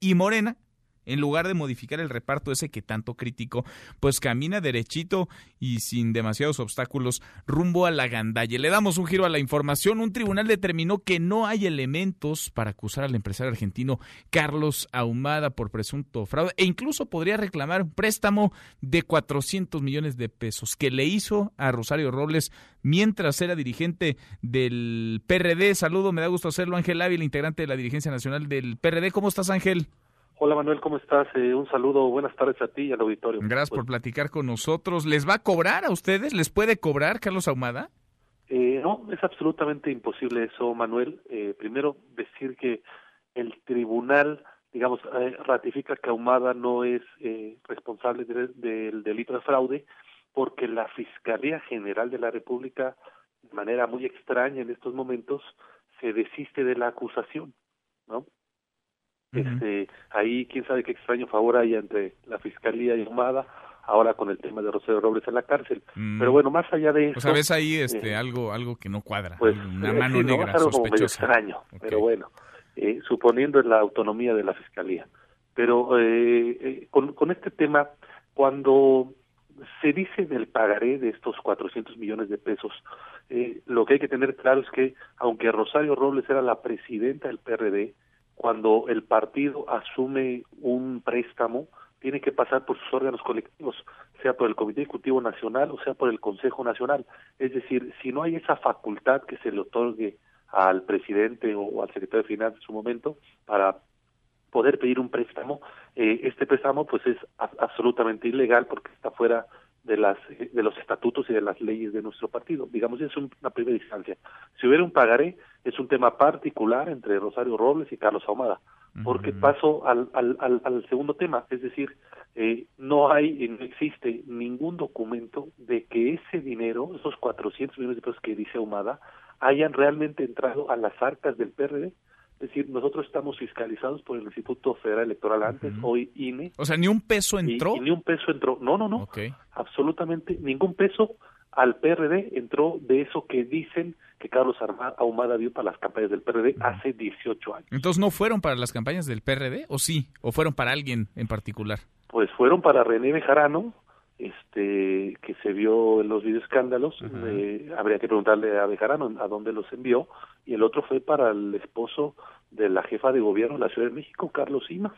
y Morena, en lugar de modificar el reparto ese que tanto criticó, pues camina derechito y sin demasiados obstáculos rumbo a la gandalle. Le damos un giro a la información. Un tribunal determinó que no hay elementos para acusar al empresario argentino Carlos Ahumada por presunto fraude e incluso podría reclamar un préstamo de 400 millones de pesos que le hizo a Rosario Robles mientras era dirigente del PRD. Saludo, me da gusto hacerlo. Ángel Ávila, integrante de la dirigencia nacional del PRD. ¿Cómo estás, Ángel? Hola Manuel, ¿cómo estás? Eh, un saludo, buenas tardes a ti y al auditorio. Gracias por platicar con nosotros. ¿Les va a cobrar a ustedes? ¿Les puede cobrar Carlos Ahumada? Eh, no, es absolutamente imposible eso, Manuel. Eh, primero, decir que el tribunal, digamos, eh, ratifica que Ahumada no es eh, responsable del delito de fraude porque la Fiscalía General de la República, de manera muy extraña en estos momentos, se desiste de la acusación, ¿no? Este, ahí quién sabe qué extraño favor hay entre la Fiscalía y Ahumada, ahora con el tema de Rosario Robles en la cárcel. Mm. Pero bueno, más allá de eso... O sea, ves ahí este, eh, algo algo que no cuadra, pues, una eh, mano sí, no, negra es algo como medio extraño, pero bueno, eh, suponiendo en la autonomía de la Fiscalía. Pero eh, eh, con, con este tema, cuando se dice del pagaré de estos 400 millones de pesos, eh, lo que hay que tener claro es que, aunque Rosario Robles era la presidenta del PRD, cuando el partido asume un préstamo, tiene que pasar por sus órganos colectivos, sea por el Comité Ejecutivo Nacional o sea por el Consejo Nacional. Es decir, si no hay esa facultad que se le otorgue al presidente o al secretario de Finanzas en su momento para poder pedir un préstamo, eh, este préstamo pues es absolutamente ilegal porque está fuera de las de los estatutos y de las leyes de nuestro partido. Digamos, es un- una primera instancia. Si hubiera un pagaré, es un tema particular entre Rosario Robles y Carlos Ahumada. Porque paso al, al, al, al segundo tema, es decir, eh, no hay, no existe ningún documento de que ese dinero, esos 400 millones de pesos que dice Ahumada, hayan realmente entrado a las arcas del PRD. Es decir, nosotros estamos fiscalizados por el Instituto Federal Electoral antes, hoy INE, O sea, ni un peso entró. y ni un peso entró. No, no, no. Absolutamente ningún peso al PRD entró de eso que dicen que Carlos Ahumada dio para las campañas del PRD hace 18 años. Entonces, ¿no fueron para las campañas del PRD? ¿O sí? ¿O fueron para alguien en particular? Pues fueron para René Bejarano, este, que se vio en los videoescándalos. Eh, habría que preguntarle a Bejarano a dónde los envió. Y el otro fue para el esposo de la jefa de gobierno de la Ciudad de México, Carlos Simas.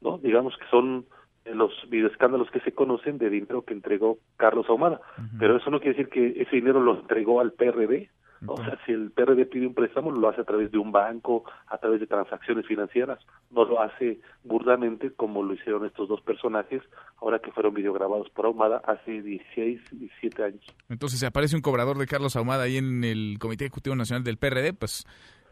¿no? Digamos que son los videoescándalos que se conocen de dinero que entregó Carlos Ahumada. Pero eso no quiere decir que ese dinero lo entregó al PRD. O sea, si el PRD pide un préstamo, lo hace a través de un banco, a través de transacciones financieras. No lo hace burdamente como lo hicieron estos dos personajes, ahora que fueron videograbados por Ahumada hace 16, 17 años. Entonces, si aparece un cobrador de Carlos Ahumada ahí en el Comité Ejecutivo Nacional del PRD, pues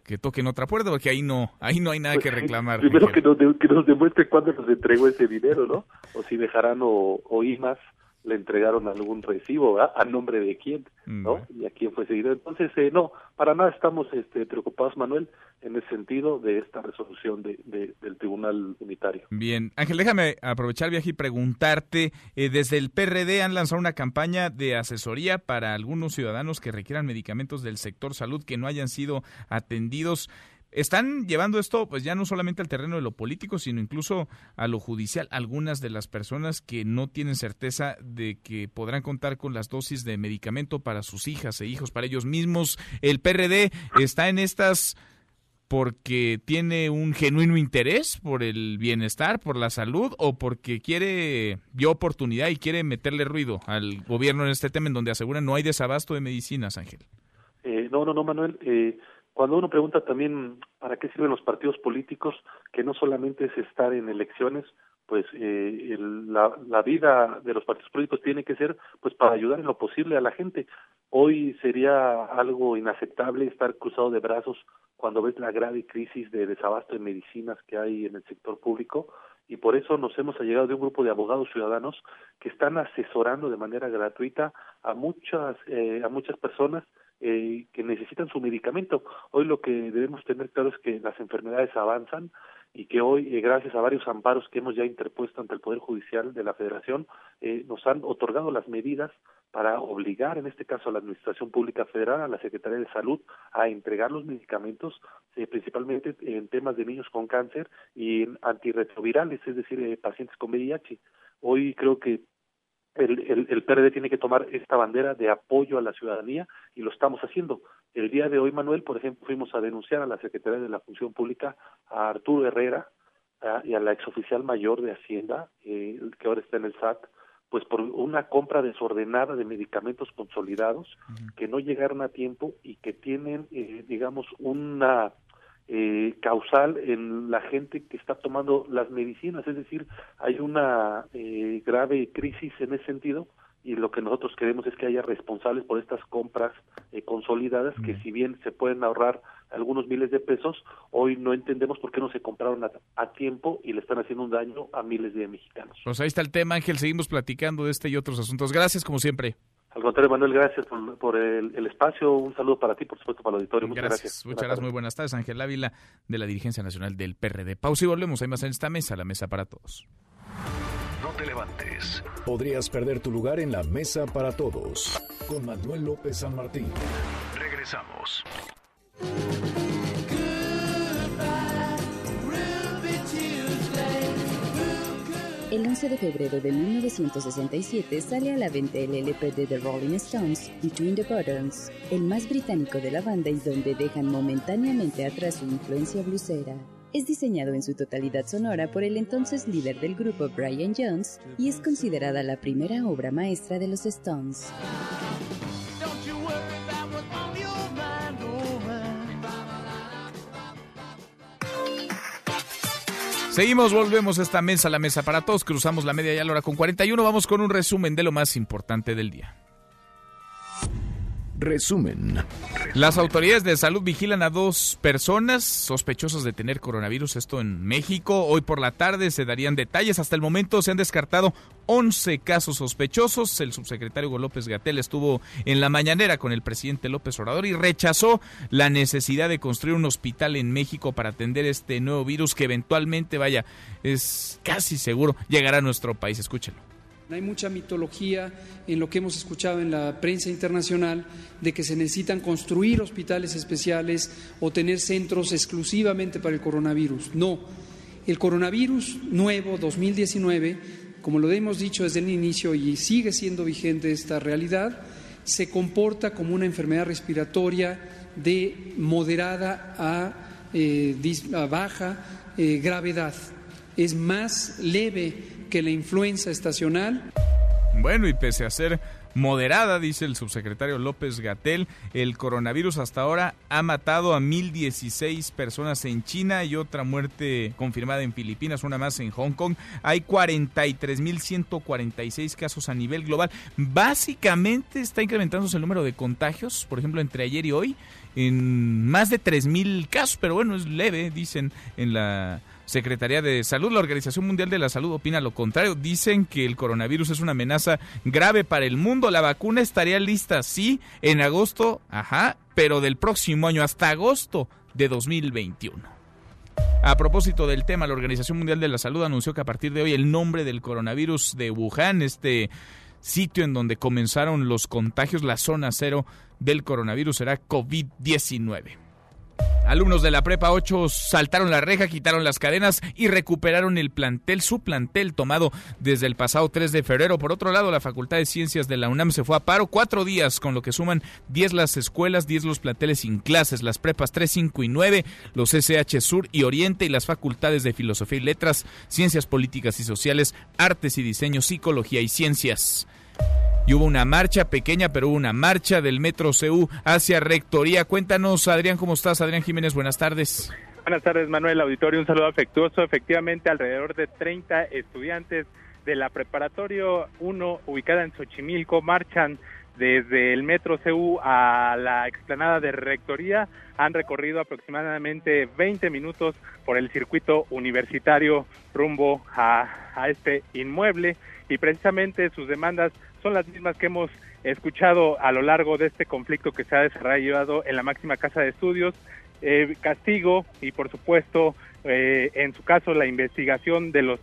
que toquen otra puerta, porque ahí no ahí no hay nada que reclamar. Primero que nos, de- que nos demuestre cuándo nos entregó ese dinero, ¿no? O si Bejarano o, o Imas le entregaron algún recibo, ¿verdad? ¿A nombre de quién? ¿No? Y a quién fue dinero. Entonces, eh, no, para nada estamos este, preocupados, Manuel, en el sentido de esta resolución de, de- del Tribunal Unitario. Bien, Ángel, déjame aprovechar el viaje y preguntarte, eh, desde el PRD han lanzado una campaña de asesoría para algunos ciudadanos que requieran medicamentos del sector salud que no hayan sido atendidos. Están llevando esto pues ya no solamente al terreno de lo político, sino incluso a lo judicial. Algunas de las personas que no tienen certeza de que podrán contar con las dosis de medicamento para sus hijas e hijos, para ellos mismos. El PRD está en estas porque tiene un genuino interés por el bienestar, por la salud o porque quiere vio oportunidad y quiere meterle ruido al gobierno en este tema en donde aseguran no hay desabasto de medicinas, Ángel. Eh, no, no, no, Manuel. Eh, cuando uno pregunta también para qué sirven los partidos políticos, que no solamente es estar en elecciones, pues eh, el- la, la vida de los partidos políticos tiene que ser pues para ayudar en lo posible a la gente. Hoy sería algo inaceptable estar cruzado de brazos cuando ves la grave crisis de desabasto de medicinas que hay en el sector público y por eso nos hemos allegado de un grupo de abogados ciudadanos que están asesorando de manera gratuita a muchas eh, a muchas personas eh, que necesitan su medicamento. Hoy lo que debemos tener claro es que las enfermedades avanzan y que hoy, eh, gracias a varios amparos que hemos ya interpuesto ante el Poder Judicial de la Federación, eh, nos han otorgado las medidas para obligar, en este caso, a la Administración Pública Federal, a la Secretaría de Salud, a entregar los medicamentos, eh, principalmente en temas de niños con cáncer y en antirretrovirales, es decir, eh, pacientes con VIH. Hoy creo que el, el, el PRD tiene que tomar esta bandera de apoyo a la ciudadanía y lo estamos haciendo. El día de hoy, Manuel, por ejemplo, fuimos a denunciar a la Secretaría de la Función Pública, a Arturo Herrera ah, y a la exoficial mayor de Hacienda, eh, que ahora está en el SAT, pues por una compra desordenada de medicamentos consolidados que no llegaron a tiempo y que tienen, eh, digamos, una eh, causal en la gente que está tomando las medicinas, es decir, hay una eh, grave crisis en ese sentido y lo que nosotros queremos es que haya responsables por estas compras eh, consolidadas que si bien se pueden ahorrar algunos miles de pesos, hoy no entendemos por qué no se compraron a, tiempo y le están haciendo un daño a miles de mexicanos. Pues ahí está el tema, Ángel, seguimos platicando de este y otros asuntos. Gracias, como siempre. Al contrario, Manuel, gracias por, el, espacio. Un saludo para ti, por supuesto, para el auditorio. Muchas gracias. Muchas gracias. Muy buenas tardes, Ángel Ávila, de la Dirigencia Nacional del PRD. Pausa y volvemos. Hay más en esta mesa, la mesa para todos. No te levantes. Podrías perder tu lugar en la mesa para todos. Con Manuel López San Martín. Regresamos. El 11 de febrero de 1967 sale a la venta el LP de The Rolling Stones, Between the Buttons, el más británico de la banda y donde dejan momentáneamente atrás su influencia blusera. Es diseñado en su totalidad sonora por el entonces líder del grupo Brian Jones y es considerada la primera obra maestra de los Stones. Seguimos, volvemos a esta mesa, la mesa para todos, cruzamos la media ya la hora con 41, vamos con un resumen de lo más importante del día. Resumen. Las autoridades de salud vigilan a dos personas sospechosas de tener coronavirus, esto en México. Hoy por la tarde se darían detalles. Hasta el momento se han descartado 11 casos sospechosos. El subsecretario López Gatel estuvo en la mañanera con el presidente López Obrador y rechazó la necesidad de construir un hospital en México para atender este nuevo virus que eventualmente, vaya, es casi seguro llegará a nuestro país. Escúchenlo. Hay mucha mitología en lo que hemos escuchado en la prensa internacional de que se necesitan construir hospitales especiales o tener centros exclusivamente para el coronavirus. No, el coronavirus nuevo 2019, como lo hemos dicho desde el inicio y sigue siendo vigente esta realidad, se comporta como una enfermedad respiratoria de moderada a, eh, baja eh, gravedad. Es más leve que la influenza estacional. Bueno, y pese a ser moderada, dice el subsecretario López Gatel, el coronavirus hasta ahora ha matado a 1.016 personas en China y otra muerte confirmada en Filipinas, una más en Hong Kong. Hay 43.146 casos a nivel global. Básicamente está incrementándose el número de contagios, por ejemplo, entre ayer y hoy, en más de 3.000 casos, pero bueno, es leve, dicen en la Secretaría de Salud. La Organización Mundial de la Salud opina lo contrario. Dicen que el coronavirus es una amenaza grave para el mundo. La vacuna estaría lista, sí, en agosto, ajá, pero del próximo año, hasta agosto de 2021. A propósito del tema, la Organización Mundial de la Salud anunció que a partir de hoy el nombre del coronavirus de Wuhan, este sitio en donde comenzaron los contagios, la zona cero del coronavirus, será COVID-19. Alumnos de la Prepa 8 saltaron la reja, quitaron las cadenas y recuperaron el plantel, su plantel tomado desde el pasado 3 de febrero. Por otro lado, la Facultad de Ciencias de la UNAM se fue a paro cuatro días, con lo que suman 10 las escuelas, 10 los planteles sin clases, las prepas 3, 5 y 9, los SH Sur y Oriente y las facultades de Filosofía y Letras, Ciencias Políticas y Sociales, Artes y Diseño, Psicología y Ciencias. Hubo una marcha pequeña, pero hubo una marcha del Metro CU hacia Rectoría. Cuéntanos, Adrián, ¿cómo estás? Adrián Jiménez, buenas tardes. Buenas tardes, Manuel Auditorio. Un saludo afectuoso. Efectivamente, alrededor de 30 estudiantes de la Preparatorio 1, ubicada en Xochimilco, marchan desde el Metro CU a la explanada de Rectoría. Han recorrido aproximadamente 20 minutos por el circuito universitario rumbo a este inmueble y precisamente sus demandas son las mismas que hemos escuchado a lo largo de este conflicto que se ha desarrollado en la máxima casa de estudios, eh, castigo y por supuesto eh, en su caso la investigación de los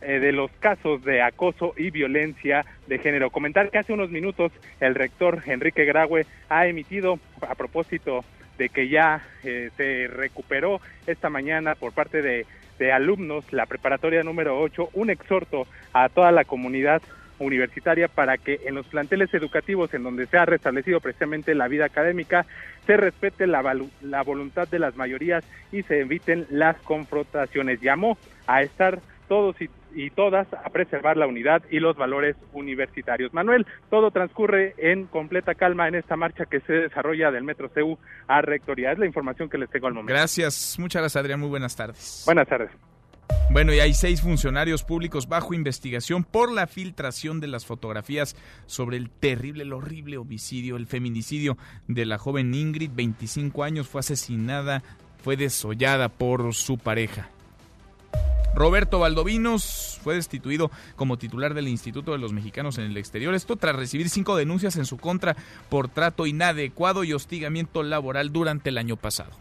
eh, de los casos de acoso y violencia de género. Comentar que hace unos minutos el rector Enrique Graue ha emitido a propósito de que ya se recuperó esta mañana por parte de de alumnos, la preparatoria número 8, un exhorto a toda la comunidad universitaria para que en los planteles educativos en donde se ha restablecido precisamente la vida académica se respete la, la voluntad de las mayorías y se eviten las confrontaciones. Llamó a estar todos y y todas a preservar la unidad y los valores universitarios. Manuel, todo transcurre en completa calma en esta marcha que se desarrolla del Metro CEU a Rectoría. Es la información que les tengo al momento. Gracias, muchas gracias Adrián, muy buenas tardes. Buenas tardes. Bueno, y hay seis funcionarios públicos bajo investigación por la filtración de las fotografías sobre el terrible, el horrible homicidio, el feminicidio de la joven Ingrid, 25 años, fue asesinada, fue desollada por su pareja. Roberto Valdovinos fue destituido como titular del Instituto de los Mexicanos en el Exterior. Esto tras recibir cinco denuncias en su contra por trato inadecuado y hostigamiento laboral durante el año pasado.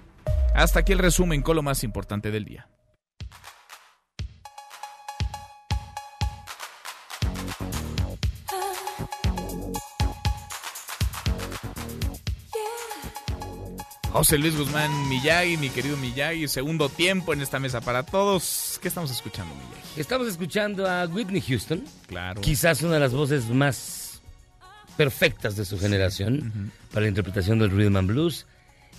Hasta aquí el resumen con lo más importante del día. José Luis Guzmán Miyagi, mi querido Miyagi, segundo tiempo en esta mesa para todos. ¿Qué estamos escuchando, Miyagi? Estamos escuchando a Whitney Houston. Claro. Quizás una de las voces más perfectas de su generación para la interpretación del rhythm and blues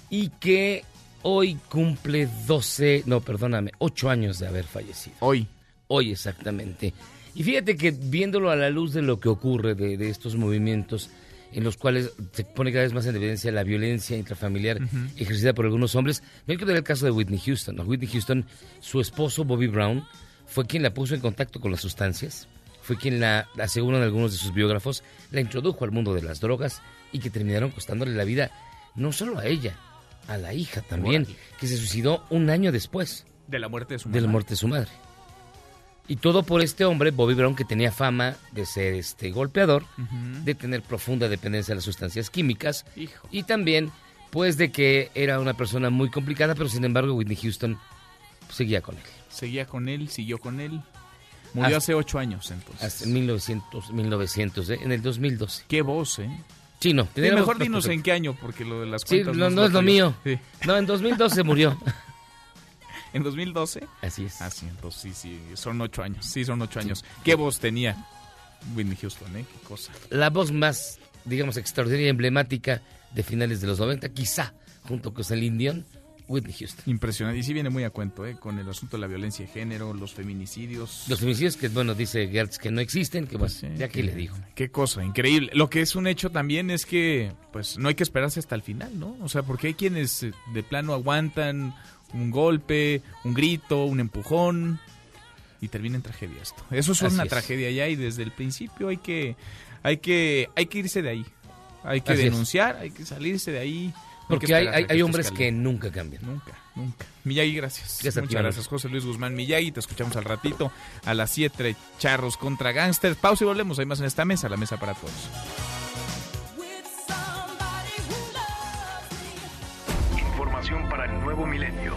y que hoy cumple 12, no, perdóname, 8 años de haber fallecido. Hoy. Hoy exactamente. Y fíjate que viéndolo a la luz de lo que ocurre de, de estos movimientos, en los cuales se pone cada vez más en evidencia la violencia intrafamiliar ejercida por algunos hombres. Me quiero el caso de Whitney Houston. Whitney Houston, su esposo Bobby Brown, fue quien la puso en contacto con las sustancias, fue quien la, aseguran algunos de sus biógrafos, la introdujo al mundo de las drogas y que terminaron costándole la vida no solo a ella, a la hija también, que se suicidó un año después. De la muerte de su De la muerte de su madre. Y todo por este hombre, Bobby Brown, que tenía fama de ser este golpeador, de tener profunda dependencia de las sustancias químicas y también pues de que era una persona muy complicada, pero sin embargo Whitney Houston seguía con él. Seguía con él, siguió con él. Murió hace ocho años entonces. Hasta 1900, 1900 ¿eh? en el 2012. Qué voz, ¿eh? Sí, no. Sí, mejor dinos en qué año, porque lo de las cuentas... Sí, no, no es lo mío. No, en 2012 murió. ¿En 2012? Así es. Así, ah, entonces sí, sí, son ocho años. Sí, son ocho años. ¿Qué voz tenía Whitney Houston, eh? Qué cosa. La voz más, digamos, extraordinaria y emblemática de finales de los 90, quizá, junto con Celine Dion, Whitney Houston. Impresionante. Y sí viene muy a cuento, ¿eh? Con el asunto de la violencia de género, los feminicidios. Los feminicidios que, bueno, dice Gertz que no existen, que pues, ya que le dijo. Qué cosa, increíble. Lo que es un hecho también es que, pues, no hay que esperarse hasta el final, ¿no? O sea, porque hay quienes eh, de plano aguantan un golpe, un grito, un empujón y termina en tragedia esto. Eso es una tragedia ya y desde el principio hay que hay que hay que irse de ahí. Hay que denunciar, hay que salirse de ahí. Porque hay, hay, hombres que nunca cambian. Nunca, nunca. Miyagi, gracias. Muchas gracias, José Luis Guzmán Miyagi. Te escuchamos al ratito a las 7, charros contra gangsters. Pausa y volvemos. Hay más en esta mesa, la mesa para todos. Nuevo milenio.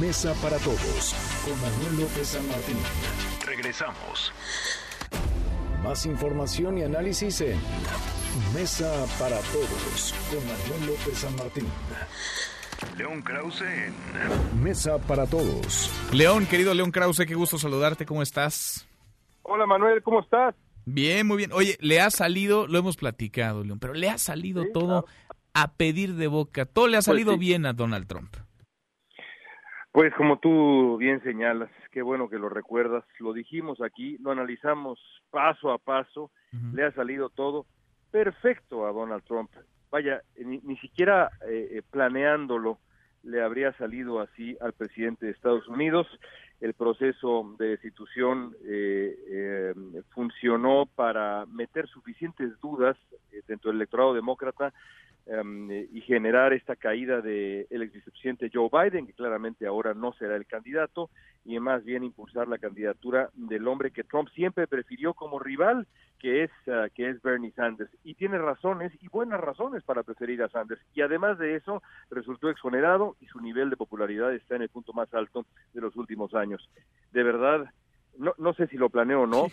Mesa para todos con Manuel López San Martín. Regresamos. Más información y análisis en Mesa para todos con Manuel López San Martín. León Krause en Mesa para todos. León, querido León Krause, qué gusto saludarte, ¿cómo estás? Hola Manuel, ¿cómo estás? Bien, muy bien. Oye, le ha salido, lo hemos platicado, León, pero le ha salido todo a pedir de boca. Todo le ha pues salido bien a Donald Trump. Pues como tú bien señalas, qué bueno que lo recuerdas, lo dijimos aquí, lo analizamos paso a paso, le ha salido todo perfecto a Donald Trump. Vaya, ni, siquiera eh, eh, planeándolo le habría salido así al presidente de Estados Unidos. El proceso de destitución eh, funcionó para meter suficientes dudas dentro del electorado demócrata Em, y generar esta caída del ex vicepresidente Joe Biden, que claramente ahora no será el candidato, y más bien impulsar la candidatura del hombre que Trump siempre prefirió como rival, que es, ah, que es Bernie Sanders. Y tiene razones y buenas razones para preferir a Sanders. Y además de eso, resultó exonerado y su nivel de popularidad está en el punto más alto de los últimos años. De verdad, no, no sé si lo planeo o no,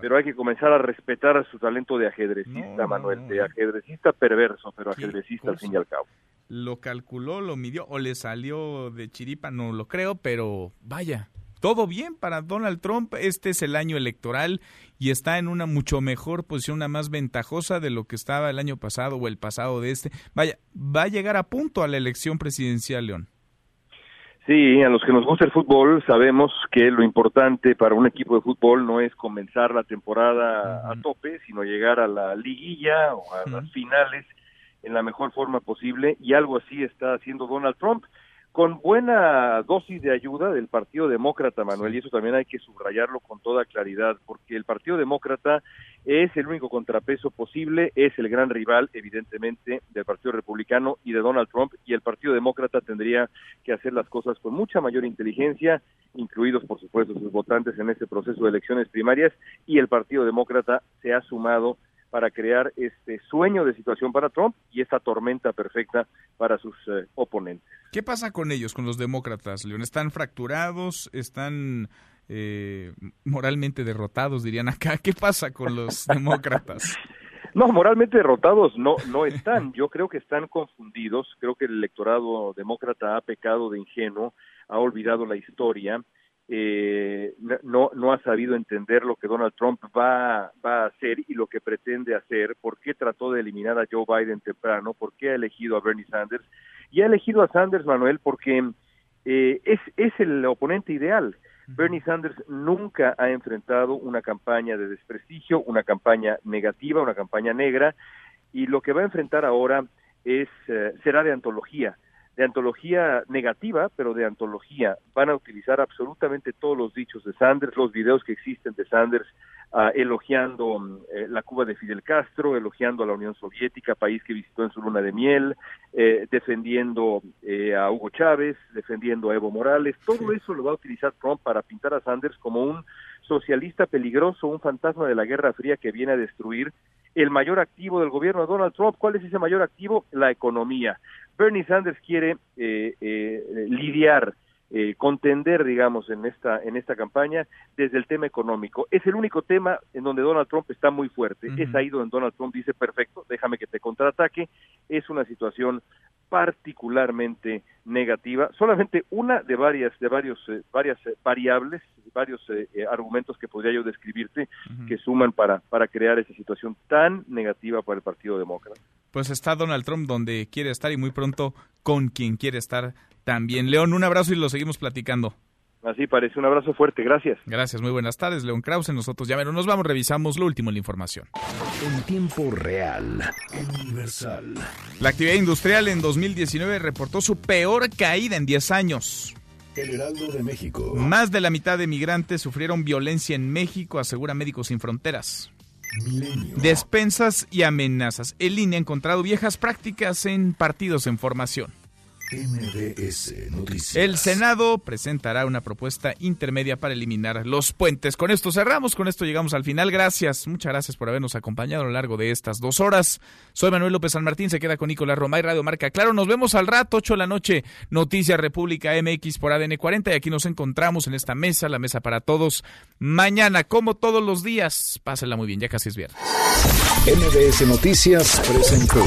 pero hay que comenzar a respetar su talento de ajedrecista, Manuel, de ajedrecista perverso, pero ajedrecista al fin y al cabo. Lo calculó, lo midió o le salió de chiripa, no lo creo, pero vaya, todo bien para Donald Trump. Este es el año electoral y está en una mucho mejor posición, una más ventajosa de lo que estaba el año pasado o el pasado de este. Vaya, va a llegar a punto a la elección presidencial, León. Sí, a los que nos gusta el fútbol sabemos que lo importante para un equipo de fútbol no es comenzar la temporada a tope, sino llegar a la liguilla o a las finales en la mejor forma posible y algo así está haciendo Donald Trump con buena dosis de ayuda del Partido Demócrata, Manuel, y eso también hay que subrayarlo con toda claridad, porque el Partido Demócrata es el único contrapeso posible, es el gran rival, evidentemente, del Partido Republicano y de Donald Trump, y el Partido Demócrata tendría que hacer las cosas con mucha mayor inteligencia, incluidos, por supuesto, sus votantes en este proceso de elecciones primarias, y el Partido Demócrata se ha sumado para crear este sueño de situación para Trump y esta tormenta perfecta para sus eh, oponentes. ¿Qué pasa con ellos, con los demócratas, León? ¿Están fracturados? ¿Están eh, moralmente derrotados, dirían acá? ¿Qué pasa con los demócratas? No, moralmente derrotados no, no están. Yo creo que están confundidos. Creo que el electorado demócrata ha pecado de ingenuo, ha olvidado la historia eh, no, no ha sabido entender lo que Donald Trump va, va a hacer y lo que pretende hacer, por qué trató de eliminar a Joe Biden temprano, por qué ha elegido a Bernie Sanders. Y ha elegido a Sanders, Manuel, porque eh, es, es el oponente ideal. Bernie Sanders nunca ha enfrentado una campaña de desprestigio, una campaña negativa, una campaña negra, y lo que va a enfrentar ahora es eh, será de antología de antología negativa, pero de antología. Van a utilizar absolutamente todos los dichos de Sanders, los videos que existen de Sanders uh, elogiando mm, eh, la Cuba de Fidel Castro, elogiando a la Unión Soviética, país que visitó en su luna de miel, eh, defendiendo eh, a Hugo Chávez, defendiendo a Evo Morales. Todo eso lo va a utilizar Trump para pintar a Sanders como un socialista peligroso, un fantasma de la Guerra Fría que viene a destruir el mayor activo del gobierno de Donald Trump. ¿Cuál es ese mayor activo? La economía. Bernie Sanders quiere eh, eh, lidiar, eh, contender, digamos, en esta en esta campaña desde el tema económico. Es el único tema en donde Donald Trump está muy fuerte. Es ahí donde Donald Trump dice, perfecto, déjame que te contraataque. Es una situación particularmente negativa, solamente una de varias de varios eh, varias eh, variables, varios eh, argumentos que podría yo describirte que suman para para crear esa situación tan negativa para el Partido Demócrata. Pues está Donald Trump donde quiere estar y muy pronto con quien quiere estar también. León, un abrazo y lo seguimos platicando. Así parece. Un abrazo fuerte. Gracias. Gracias. Muy buenas tardes, León Krause. Nosotros ya nos vamos, revisamos lo último en la información. En tiempo real. Universal. La actividad industrial en 2019 reportó su peor caída en 10 años. El Heraldo de México. Más de la mitad de migrantes sufrieron violencia en México, asegura Médicos Sin Fronteras. Despensas y amenazas. El INE ha encontrado viejas prácticas en partidos en formación. MBS Noticias. El Senado presentará una propuesta intermedia para eliminar los puentes. Con esto cerramos, con esto llegamos al final. Gracias, muchas gracias por habernos acompañado a lo largo de estas dos horas. Soy Manuel López San Martín, se queda con Nicolás Romay, Radio Marca. Claro, nos vemos al rato, 8 de la noche, Noticias República MX por ADN 40 y aquí nos encontramos en esta mesa, la mesa para todos. Mañana, como todos los días, pásenla muy bien, ya casi es viernes. MBS Noticias presentó